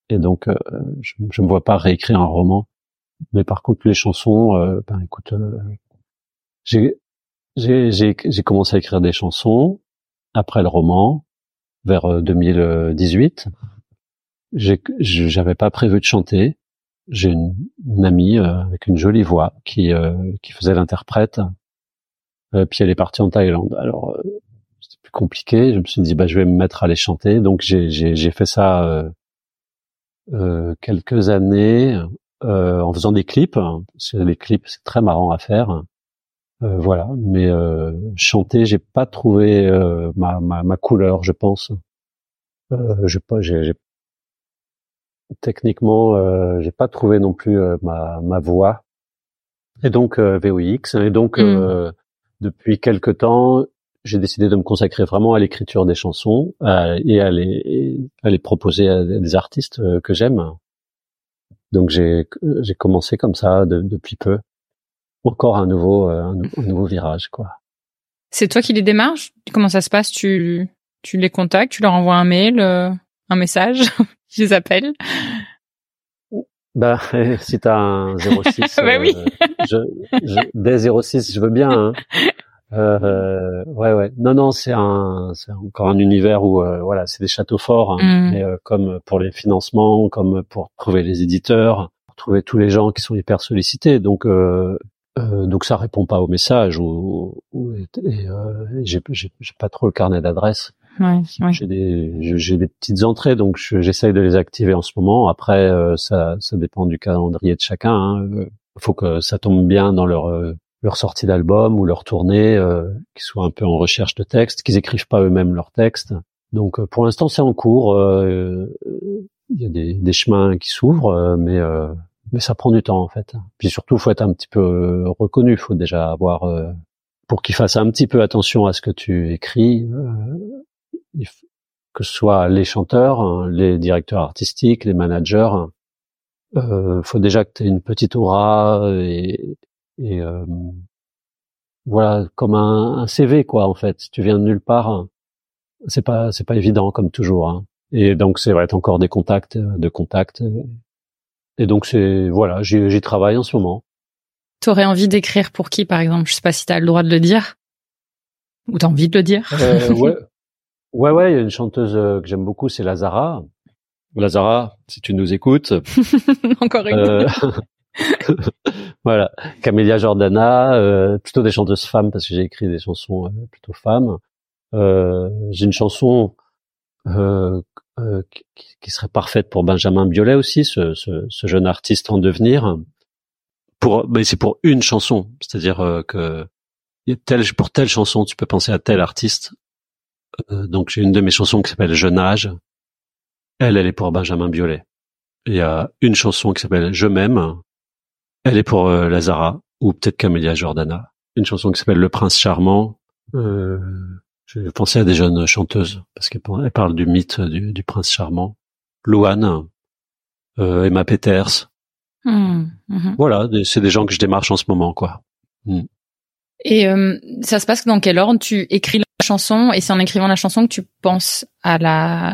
Et donc, euh, je, je me vois pas réécrire un roman. Mais par contre, les chansons, euh, ben écoute, euh, j'ai j'ai commencé à écrire des chansons après le roman, vers 2018. J'avais pas prévu de chanter. J'ai une, une, amie avec une jolie voix qui qui faisait l'interprète euh, puis elle est partie en Thaïlande. Alors euh, c'était plus compliqué. Je me suis dit bah je vais me mettre à les chanter. Donc j'ai fait ça euh, euh, quelques années en faisant des clips. Les clips c'est très marrant à faire. voilà. Mais chanter j'ai pas trouvé ma, ma, ma couleur je pense. Euh, j'ai pas techniquement euh, j'ai pas trouvé non plus ma, ma voix et donc VOX et donc mm depuis quelque temps, j'ai décidé de me consacrer vraiment à l'écriture des chansons euh, et à les, à les proposer à des artistes euh, que j'aime. Donc j'ai j'ai commencé comme ça depuis peu. Encore un nouveau euh, un, nouveau virage quoi. C'est toi qui les démarches? Comment ça se passe? Tu tu les contactes? Tu leur envoies un mail un message, je les appelle. Bah, si t'as un 06, bah oui. je, je, dès 06, je veux bien. Hein. Euh, ouais, ouais. Non, non, c'est un, c'est encore un univers où, euh, voilà, c'est des châteaux forts, hein. Mm. mais, euh, comme pour les financements, comme pour trouver les éditeurs, pour trouver tous les gens qui sont hyper sollicités. Donc, euh, euh, donc ça répond pas au message ou, ou et, et, euh, j'ai, j'ai, j'ai pas trop le carnet d'adresses. Ouais, ouais. J'ai des, j'ai- des petites entrées, donc je- j'essaye de les activer en ce moment. Après, euh, ça, ça dépend du calendrier de chacun. hein. Euh, faut que ça tombe bien dans leur euh, leur sortie d'album ou leur tournée, euh, qu'ils soient un peu en recherche de textes, qu'ils écrivent pas eux-mêmes leurs textes. Donc pour l'instant, c'est en cours. euh, Il y a des, des chemins qui s'ouvrent, mais euh, mais ça prend du temps en fait. Puis surtout, faut être un petit peu reconnu. Faut déjà avoir euh, pour qu'ils fassent un petit peu attention à ce que tu écris. Que ce soit les chanteurs, hein, les directeurs artistiques, les managers, euh, faut déjà que tu aies une petite aura et, et euh, voilà comme un, un CV quoi en fait. Si tu viens de nulle part, hein, c'est pas c'est pas évident comme toujours. hein. Et donc c'est vrai, t'as encore des contacts, euh, de contacts. euh, Et donc c'est voilà, j'y j'y travaille en ce moment. T'aurais envie d'écrire pour qui, par exemple? Je sais pas si t'as le droit de le dire. Ou t'as envie de le dire? Euh, ouais, ouais, ouais. Il y a une chanteuse euh, que j'aime beaucoup, c'est Lazara. Lazara, si tu nous écoutes, Encore une. Euh, voilà, Camélia Jordana, euh, plutôt des chanteuses femmes parce que j'ai écrit des chansons euh, plutôt femmes. Euh, j'ai une chanson euh, euh, qui, qui serait parfaite pour Benjamin Biolay aussi, ce, ce, ce jeune artiste en devenir. Pour, mais c'est pour une chanson, c'est-à-dire que il y a telle, pour telle chanson, tu peux penser à tel artiste. Euh, donc j'ai une de mes chansons qui s'appelle Jeune âge. Elle, elle est pour Benjamin Biolay. Il y a une chanson qui s'appelle Je m'aime. Elle est pour euh, Lazara ou peut-être Camélia Jordana. Une chanson qui s'appelle Le Prince Charmant. Euh, J'ai pensé à des jeunes chanteuses parce qu'elles par- elles parlent du mythe du, du Prince Charmant. Louane, euh, Emma Peters. Hmm, mhm. Voilà, c'est des gens que je démarche en ce moment, quoi. Et euh, ça se passe dans quel ordre? Tu écris chanson et c'est en écrivant la chanson que tu penses à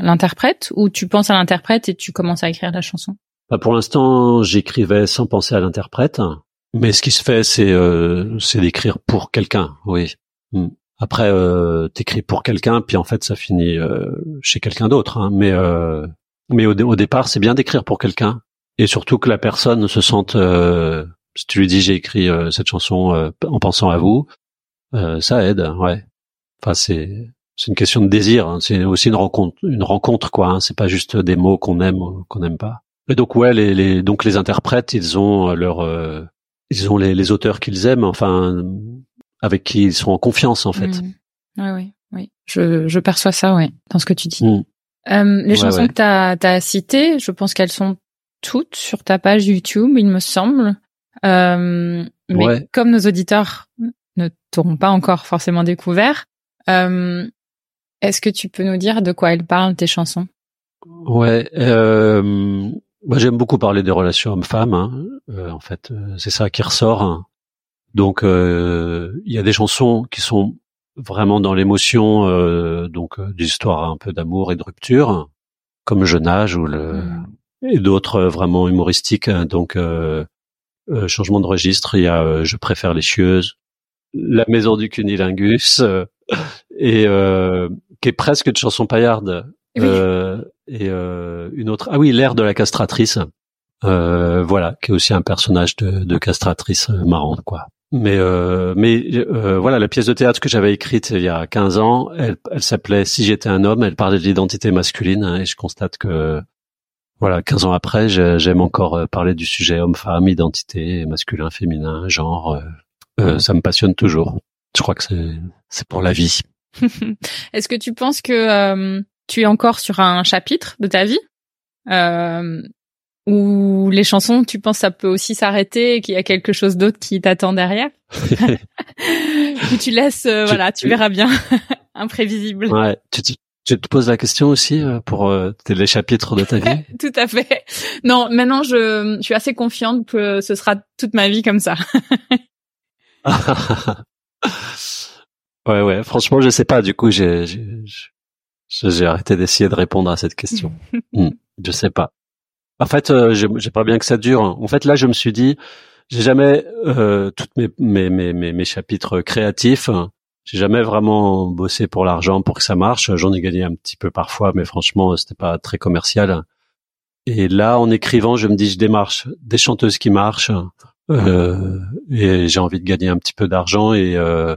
l'interprète ou tu penses à l'interprète et tu commences à écrire la chanson? Bah, pour l'instant, j'écrivais sans penser à l'interprète, mais ce qui se fait, c'est euh, d'écrire pour quelqu'un, oui. Mm. Après, euh, t'écris pour quelqu'un, puis en fait, ça finit euh, chez quelqu'un d'autre. hein. Mais mais au, au départ, c'est bien d'écrire pour quelqu'un, et surtout que la personne se sente. si tu lui dis j'ai écrit cette chanson en pensant à vous, ça aide, ouais. Enfin, c'est c'est une question de désir. hein. C'est aussi une rencontre, une rencontre, quoi. Hein. C'est pas juste des mots qu'on aime ou qu'on n'aime pas. Et donc ouais, les, les donc les interprètes, ils ont leur, euh, ils ont les, les auteurs qu'ils aiment, enfin avec qui ils sont en confiance en fait. Ouais, oui, oui. Je, je perçois ça, ouais, dans ce que tu dis. Mm. Euh, les Ouais, chansons ouais. que t'as as citées, je pense qu'elles sont toutes sur ta page YouTube, il me semble. Euh, mais Ouais. comme nos auditeurs ne t'auront pas encore forcément découvert, euh, est-ce que tu peux nous dire de quoi elles parlent tes chansons? Ouais, euh, moi j'aime beaucoup parler des relations hommes-femmes. hein. Euh, en fait, euh, c'est ça qui ressort. hein. Donc euh, il y a des chansons qui sont vraiment dans l'émotion, euh, donc euh, des histoires un peu d'amour et de rupture, comme Jeune âge ou le Mm. et d'autres euh, vraiment humoristiques. hein. Donc euh, euh, changement de registre, il y a euh, Je préfère les chieuses, La maison du cunilingus euh, et euh, qui est presque une chanson paillarde. Oui. Euh, et euh, une autre ah oui l'air de la castratrice euh, voilà qui est aussi un personnage de, de castratrice euh, marrante quoi mais euh, mais euh, voilà la pièce de théâtre que j'avais écrite il y a 15 ans elle, elle s'appelait si j'étais un homme elle parlait de l'identité masculine hein, et je constate que voilà 15 ans après j'ai- j'aime encore parler du sujet homme-femme identité masculin féminin genre ça me passionne toujours je crois que c'est c'est pour la vie Est-ce que tu penses que euh, tu es encore sur un chapitre de ta vie euh, où les chansons, tu penses ça peut aussi s'arrêter et qu'il y a quelque chose d'autre qui t'attend derrière Ou tu laisses, euh, Tu- voilà, tu verras bien, imprévisible. Ouais, tu, te- tu te poses la question aussi euh, pour euh, les chapitres de ta vie? Tout à fait. Non, maintenant je, je suis assez confiante que ce sera toute ma vie comme ça. Ouais, ouais. Franchement, je sais pas. Du coup, j'ai, j'ai- arrêté d'essayer de répondre à cette question. hmm, je sais pas. En fait, euh, j'ai pas bien que ça dure. En fait, là, je me suis dit, j'ai jamais euh, toutes mes, mes, mes, mes, chapitres créatifs. J'ai jamais vraiment bossé pour l'argent pour que ça marche. J'en ai gagné un petit peu parfois, mais franchement, c'était pas très commercial. Et là, en écrivant, je me dis, je démarche des chanteuses qui marchent, euh, et j'ai envie de gagner un petit peu d'argent et euh,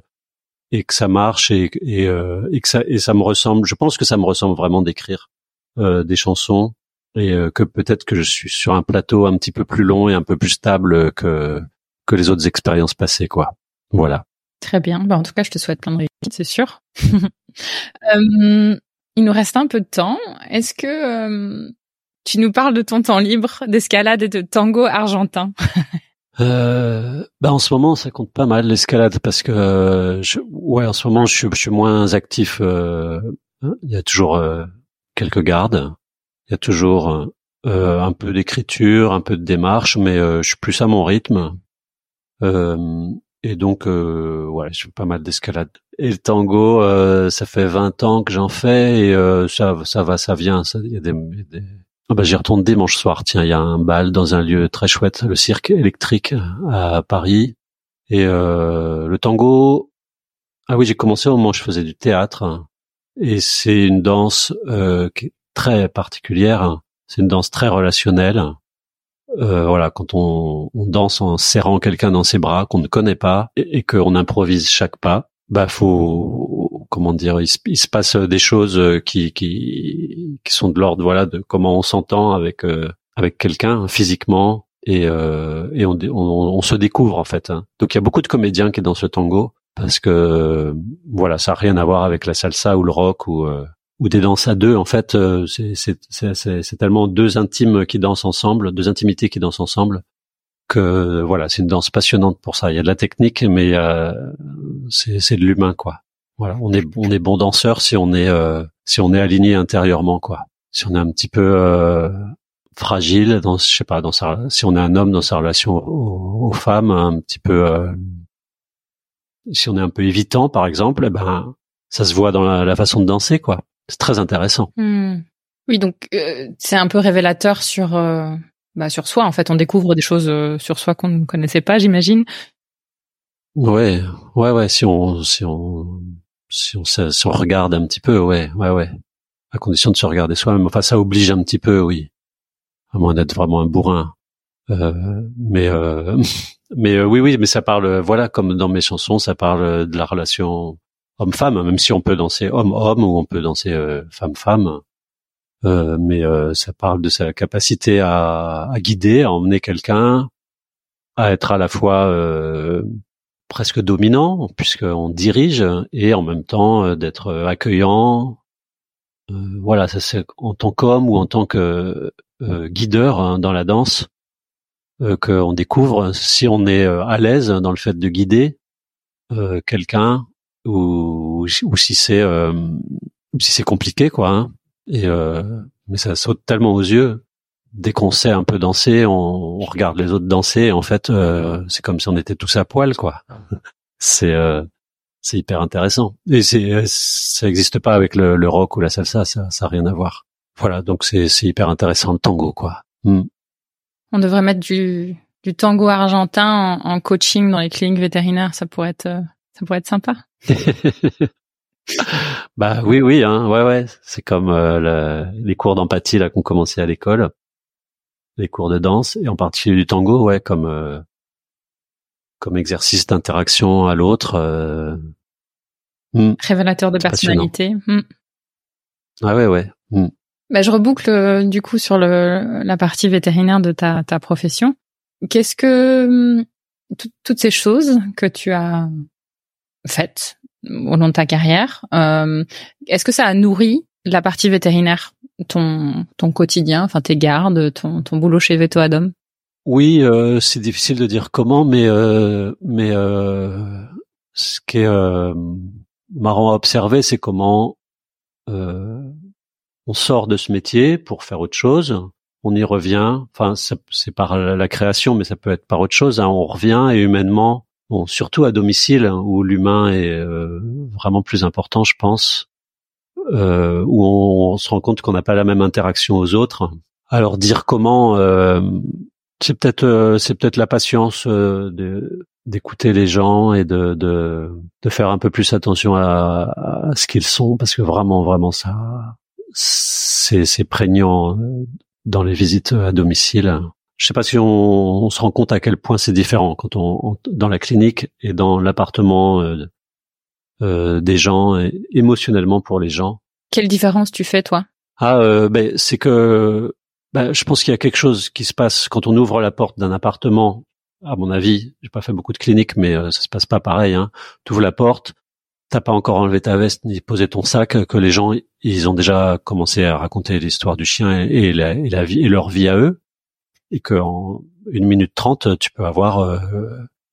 et que ça marche et euh, et que ça et ça me ressemble. Je pense que ça me ressemble vraiment d'écrire euh, des chansons et euh, que peut-être que je suis sur un plateau un petit peu plus long et un peu plus stable que que les autres expériences passées, quoi. Voilà. Très bien. Bah, en tout cas, je te souhaite plein de réussite, c'est sûr. euh, il nous reste un peu de temps. Est-ce que euh, tu nous parles de ton temps libre d'escalade et de tango argentin? euh, bah en ce moment ça compte pas mal l'escalade parce que euh, je, ouais en ce moment je, je suis moins actif. Euh, hein, il y a toujours euh, quelques gardes, il y a toujours un peu d'écriture, un peu de démarche, mais je suis plus à mon rythme. et donc ouais, je fais pas mal d'escalade. Et le tango, ça fait 20 ans que j'en fais et ça ça va, ça vient. Il y a des, des ah bah, j'y retourne dimanche soir. Tiens, il y a un bal dans un lieu très chouette, le cirque électrique à Paris. Et euh, le tango, ah oui, j'ai commencé au moment où je faisais du théâtre. Et c'est une danse euh, très particulière. C'est une danse très relationnelle. Euh, voilà, quand on, danse en serrant quelqu'un dans ses bras qu'on ne connaît pas et, et qu'on improvise chaque pas, bah faut comment dire, il se, passe des choses euh, qui, qui, qui sont de l'ordre, voilà, de comment on s'entend avec euh, avec quelqu'un physiquement et, euh, et on, on, se découvre en fait. Hein. Donc il y a beaucoup de comédiens qui dansent le tango parce que voilà, ça a rien à voir avec la salsa ou le rock ou ou des danses à deux. En fait, c'est tellement deux intimes qui dansent ensemble, deux intimités qui dansent ensemble que voilà, c'est une danse passionnante pour ça. Il y a de la technique, mais c'est de l'humain quoi. Voilà, on est on est bon danseur si on est euh, si on est aligné intérieurement quoi. Si on est un petit peu euh, fragile dans je sais pas dans sa si on est un homme dans sa relation aux, femmes un petit peu euh, si on est un peu évitant par exemple, eh ben ça se voit dans la, façon de danser quoi. C'est très intéressant. Hmm. Oui, donc c'est un peu révélateur sur bah, sur soi en fait. On découvre des choses sur soi qu'on ne connaissait pas, j'imagine. Ouais, ouais, ouais. Si on si on si on, si regarde un petit peu, ouais, ouais, ouais. À condition de se regarder soi-même. Enfin, ça oblige un petit peu, oui. À moins d'être vraiment un bourrin. Euh, mais euh, mais euh, oui, oui, mais ça parle, voilà, comme dans mes chansons, ça parle de la relation homme-femme, même si on peut danser homme-homme ou on peut danser euh, femme-femme. Euh, mais ça parle de sa capacité à, à guider, à emmener quelqu'un, à être à la fois presque dominant puisqu'on dirige et en même temps euh, d'être euh, accueillant. Euh, voilà, c'est en tant qu'homme ou en tant que guideur hein, dans la danse qu'on découvre si on est à l'aise dans le fait de guider quelqu'un ou, si c'est si c'est compliqué quoi. Hein. Mais ça saute tellement aux yeux dès qu'on sait un peu danser, on, regarde les autres danser. En fait, euh, c'est comme si on était tous à poil, quoi. c'est euh, c'est hyper intéressant. Et c'est ça n'existe pas avec le, rock ou la salsa, ça ça a rien à voir. Voilà, donc c'est c'est hyper intéressant le tango, quoi. Hmm. On devrait mettre du du tango argentin en, coaching dans les cliniques vétérinaires, ça pourrait être euh, ça pourrait être sympa. bah oui, oui, hein, ouais, ouais. C'est comme les cours d'empathie là qu'on commençait à l'école les cours de danse et en particulier du tango, ouais, comme euh, comme exercice d'interaction à l'autre. Euh, hmm. Révélateur de personnalité. Hmm. Ah ouais, ouais. Hmm. Bah, je reboucle euh, du coup sur le, la partie vétérinaire de ta, ta profession. Qu'est-ce que toutes ces choses que tu as faites au long de ta carrière, est-ce que ça a nourri la partie vétérinaire ton ton quotidien, enfin tes gardes, ton ton boulot chez Veto Adam Oui, euh, c'est difficile de dire comment, mais euh, mais euh, ce qui est euh, marrant à observer, c'est comment euh, on sort de ce métier pour faire autre chose. On y revient. Enfin, c'est par la création, mais ça peut être par autre chose. Hein. On revient et humainement, bon, surtout à domicile hein, où l'humain est vraiment plus important, je pense euh, où on, se rend compte qu'on n'a pas la même interaction aux autres. Alors dire comment, euh, c'est peut-être euh, c'est peut-être la patience de d'écouter les gens et de, de, de faire un peu plus attention à, ce qu'ils sont parce que vraiment vraiment ça c'est c'est prégnant dans les visites à domicile. Je sais pas si on, on se rend compte à quel point c'est différent quand on, dans la clinique et dans l'appartement euh, des gens, émotionnellement pour les gens. Quelle différence tu fais toi? Ah, euh, ben c'est que ben, je pense qu'il y a quelque chose qui se passe quand on ouvre la porte d'un appartement. À mon avis, j'ai pas fait beaucoup de cliniques, mais euh, ça se passe pas pareil. Hein. Tu ouvres la porte, t'as pas encore enlevé ta veste ni posé ton sac, que les gens ils ont déjà commencé à raconter l'histoire du chien et, la, et, la, vie et leur vie à eux, et qu'en une minute trente, tu peux avoir euh,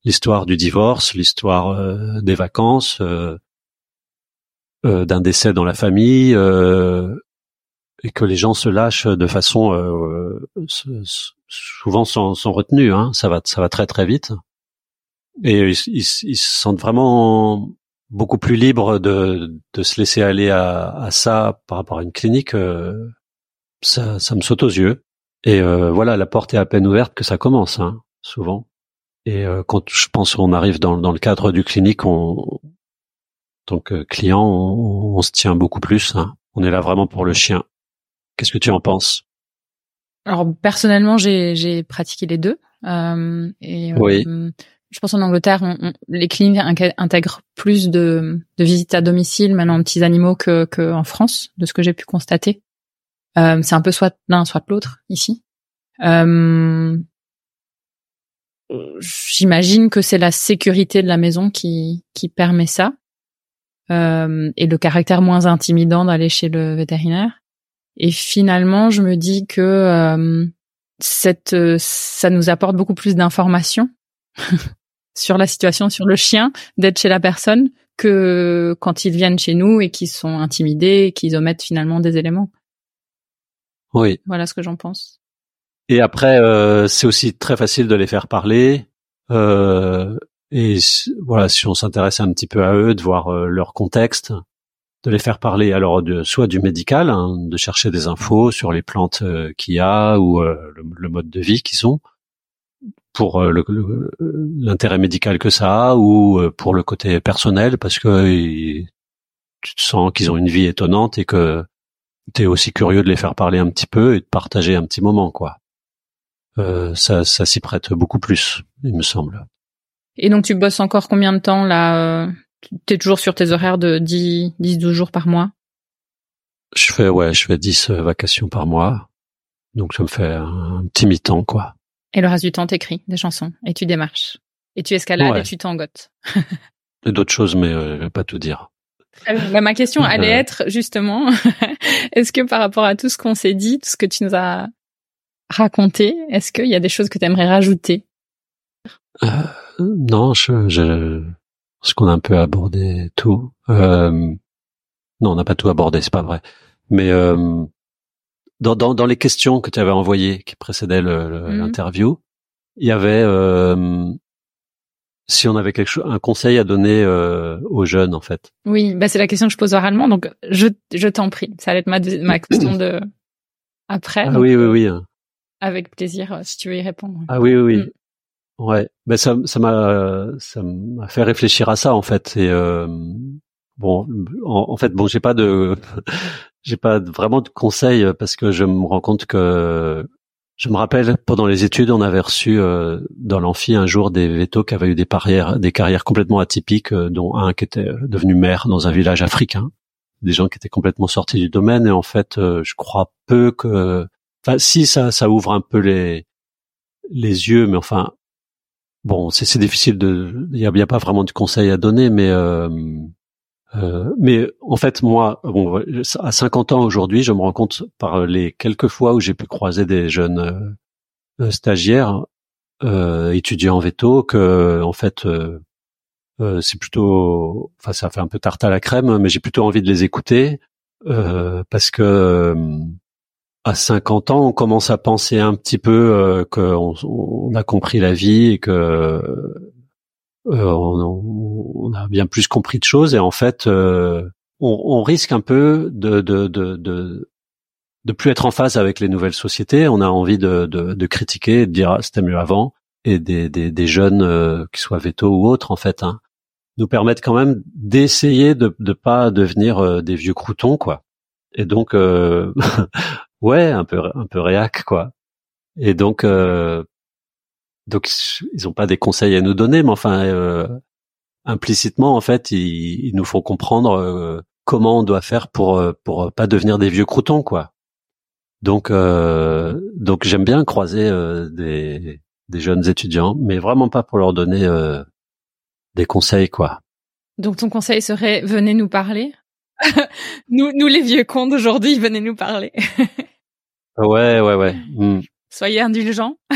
l'histoire du divorce, l'histoire euh, des vacances, euh, euh, d'un décès dans la famille, et que les gens se lâchent de façon souvent sans, sans retenue. Hein. Ça va, ça va très très vite, et ils, ils, se sentent vraiment beaucoup plus libres de, de se laisser aller à, à ça par rapport à une clinique. ça, ça me saute aux yeux. Et voilà, la porte est à peine ouverte que ça commence, hein, souvent. Et euh, quand je pense qu'on arrive dans, dans le cadre du clinique, on, donc client, on, se tient beaucoup plus. Hein. On est là vraiment pour le chien. Qu'est-ce que tu en penses? Alors personnellement, j'ai pratiqué les deux. Euh, et, oui. Euh, je pense en Angleterre, on, les cliniques intègrent plus de, de, visites à domicile maintenant en petits animaux que, que en France, de ce que j'ai pu constater. Euh, c'est un peu soit l'un, soit l'autre ici. Euh, j'imagine que c'est la sécurité de la maison qui, qui permet ça euh, et le caractère moins intimidant d'aller chez le vétérinaire. Et finalement, je me dis que euh, cette, ça nous apporte beaucoup plus d'informations sur la situation, sur le chien, d'être chez la personne que quand ils viennent chez nous et qu'ils sont intimidés et qu'ils omettent finalement des éléments. Oui. Voilà ce que j'en pense. Et après, euh, c'est aussi très facile de les faire parler. Euh, et voilà, si on s'intéresse un petit peu à eux, de voir euh, leur contexte, de les faire parler alors de, soit du médical, hein, de chercher des infos sur les plantes euh, qu'il y a ou euh, le, mode de vie qu'ils ont, pour l'intérêt médical que ça a ou pour le côté personnel parce que tu te sens qu'ils ont une vie étonnante et que tu es aussi curieux de les faire parler un petit peu et de partager un petit moment, quoi. Euh, ça, ça s'y prête beaucoup plus, il me semble. Et donc tu bosses encore combien de temps là euh, Tu es toujours sur tes horaires de 10, 10, 12 jours par mois? Je fais, ouais, je fais 10 euh, vacations par mois. Donc ça me fait un, petit mi-temps, quoi. Et le reste du temps, t'écris des chansons et tu démarches. Et tu escalades et tu tangotes. et d'autres choses, mais je vais pas tout dire. Bah, ma question allait être justement, est-ce que par rapport à tout ce qu'on s'est dit, tout ce que tu nous as raconter Est-ce qu'il y a des choses que tu aimerais rajouter? Euh, Non, je, je, ce qu'on a un peu abordé tout. Euh, non, on n'a pas tout abordé, c'est pas vrai. Mais euh, dans, dans, dans, les questions que tu avais envoyées qui précédaient mhm. l'interview, il y avait euh, si on avait quelque chose, un conseil à donner euh, aux jeunes en fait. Oui, bah c'est la question que je pose oralement, donc je, je t'en prie. Ça allait être ma, ma question de après. Ah oui, oui, oui. Avec plaisir, euh, si tu veux y répondre. Ah oui, oui, mm. Ouais, ben ça, ça m'a, ça m'a fait réfléchir à ça en fait. Et euh, bon, en, fait, bon, j'ai pas de, j'ai pas vraiment de conseils parce que je me rends compte que je me rappelle pendant les études, on avait reçu euh, dans l'amphi un jour des vétos qui avaient eu des carrières, des carrières complètement atypiques, dont un qui était devenu maire dans un village africain, des gens qui étaient complètement sortis du domaine. Et en fait, je crois peu que Enfin, si ça, ça ouvre un peu les yeux, mais enfin, bon, c'est difficile de. Il y a, pas vraiment de conseils à donner, mais euh, euh, mais en fait, moi, bon, à 50 ans aujourd'hui, je me rends compte par les quelques fois où j'ai pu croiser des jeunes euh, stagiaires, étudiants en veto, que en fait, c'est plutôt, enfin, ça fait un peu tarte à la crème, mais j'ai plutôt envie de les écouter parce que à 50 ans, on commence à penser un petit peu euh, qu'on on a compris la vie et que euh, on, a bien plus compris de choses. Et en fait, euh, on, on, risque un peu de, de, de, de, de plus être en phase avec les nouvelles sociétés. On a envie de, de, de critiquer, de dire ah, c'était mieux avant, et des, des, des jeunes, euh, qui soient vétos ou autres, en fait, hein, nous permettent quand même d'essayer de ne pas devenir euh, des vieux croutons, quoi. Et donc, euh, ouais, un peu un peu réac, quoi. Et donc, donc ils ont pas des conseils à nous donner, mais enfin, implicitement, en fait, ils, ils nous font comprendre comment on doit faire pour pour pas devenir des vieux croutons, quoi. Donc, euh, donc j'aime bien croiser euh, des, des jeunes étudiants, mais vraiment pas pour leur donner euh, des conseils, quoi. Donc ton conseil serait venez nous parler. nous, nous les vieux cons d'aujourd'hui, venez nous parler. ouais, ouais, ouais. Hmm. Soyez indulgents.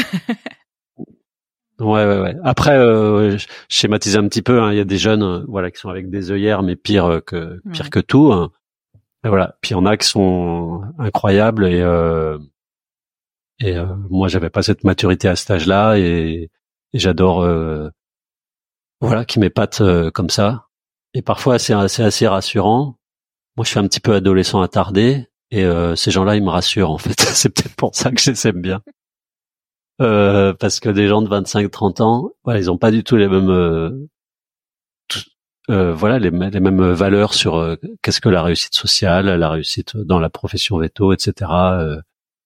Ouais, ouais, ouais. Après, euh, je schématise un petit peu. Hein. Il y a des jeunes, voilà, qui sont avec des œillères, mais pire que pire que tout. Hein. Et voilà. Puis il y en a qui sont incroyables et euh, et euh, moi j'avais pas cette maturité à cet âge-là et, et j'adore euh, voilà qui m'épate euh, comme ça. Et parfois c'est assez assez rassurant. Moi je suis un petit peu adolescent attardé et euh, ces gens-là ils me rassurent en fait. c'est peut-être pour ça que je les aime bien. Euh, parce que des gens de 25-30 ans, voilà, ils ont pas du tout les mêmes euh, voilà les, les, mêmes valeurs sur euh, qu'est-ce que la réussite sociale, la réussite dans la profession veto, etc. Euh,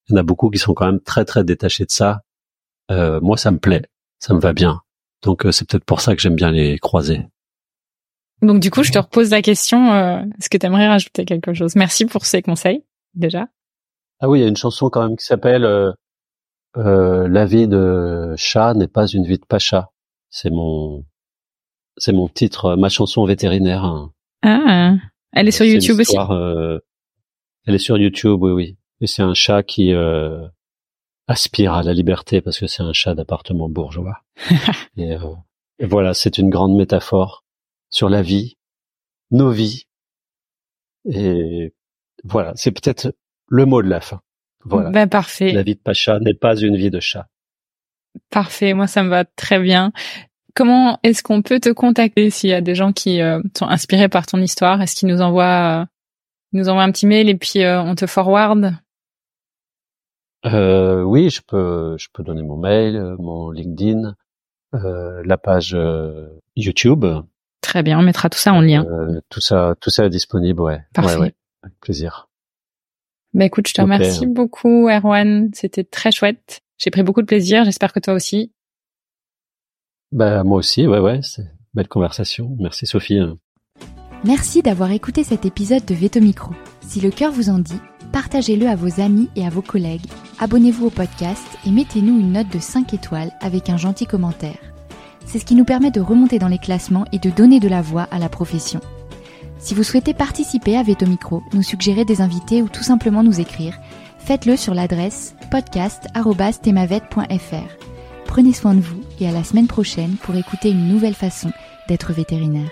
il y en a beaucoup qui sont quand même très très détachés de ça. moi, ça me plaît, ça me va bien. Donc c'est peut-être pour ça que j'aime bien les croiser. Donc du coup, je te repose la question est-ce que tu aimerais rajouter quelque chose? Merci pour ces conseils déjà? Ah oui, il y a une chanson quand même qui s'appelle La vie de chat n'est pas une vie de pacha. C'est mon c'est mon titre, euh, ma chanson vétérinaire. Hein. Ah, elle est sur YouTube aussi? Euh, elle est sur YouTube, oui, oui. Et c'est un chat qui euh, aspire à la liberté parce que c'est un chat d'appartement bourgeois. et, et, voilà, c'est une grande métaphore sur la vie, nos vies. Et voilà, c'est peut-être le mot de la fin. Voilà. Ben parfait. La vie de Pacha n'est pas une vie de chat. Parfait, moi ça me va très bien. Comment est-ce qu'on peut te contacter s'il y a des gens qui euh, sont inspirés par ton histoire? Est-ce qu'ils nous envoient, euh, nous envoient un petit mail et puis euh, on te forward? Oui, je peux, je peux donner mon mail, mon LinkedIn, la page YouTube. Très bien, on mettra tout ça en lien. tout ça, tout ça est disponible, ouais. Parfait. Ouais, Avec plaisir. Bah écoute, je te remercie beaucoup, Erwan. C'était très chouette. J'ai pris beaucoup de plaisir. J'espère que toi aussi. Bah moi aussi, ouais ouais, c'est belle conversation. Merci Sophie. Merci d'avoir écouté cet épisode de Veto Micro. Si le cœur vous en dit, partagez-le à vos amis et à vos collègues. Abonnez-vous au podcast et mettez-nous une note de 5 étoiles avec un gentil commentaire. C'est ce qui nous permet de remonter dans les classements et de donner de la voix à la profession. Si vous souhaitez participer à Veto Micro, nous suggérer des invités ou tout simplement nous écrire, faites-le sur l'adresse podcast.themavet.fr. Prenez soin de vous et à la semaine prochaine pour écouter une nouvelle façon d'être vétérinaire.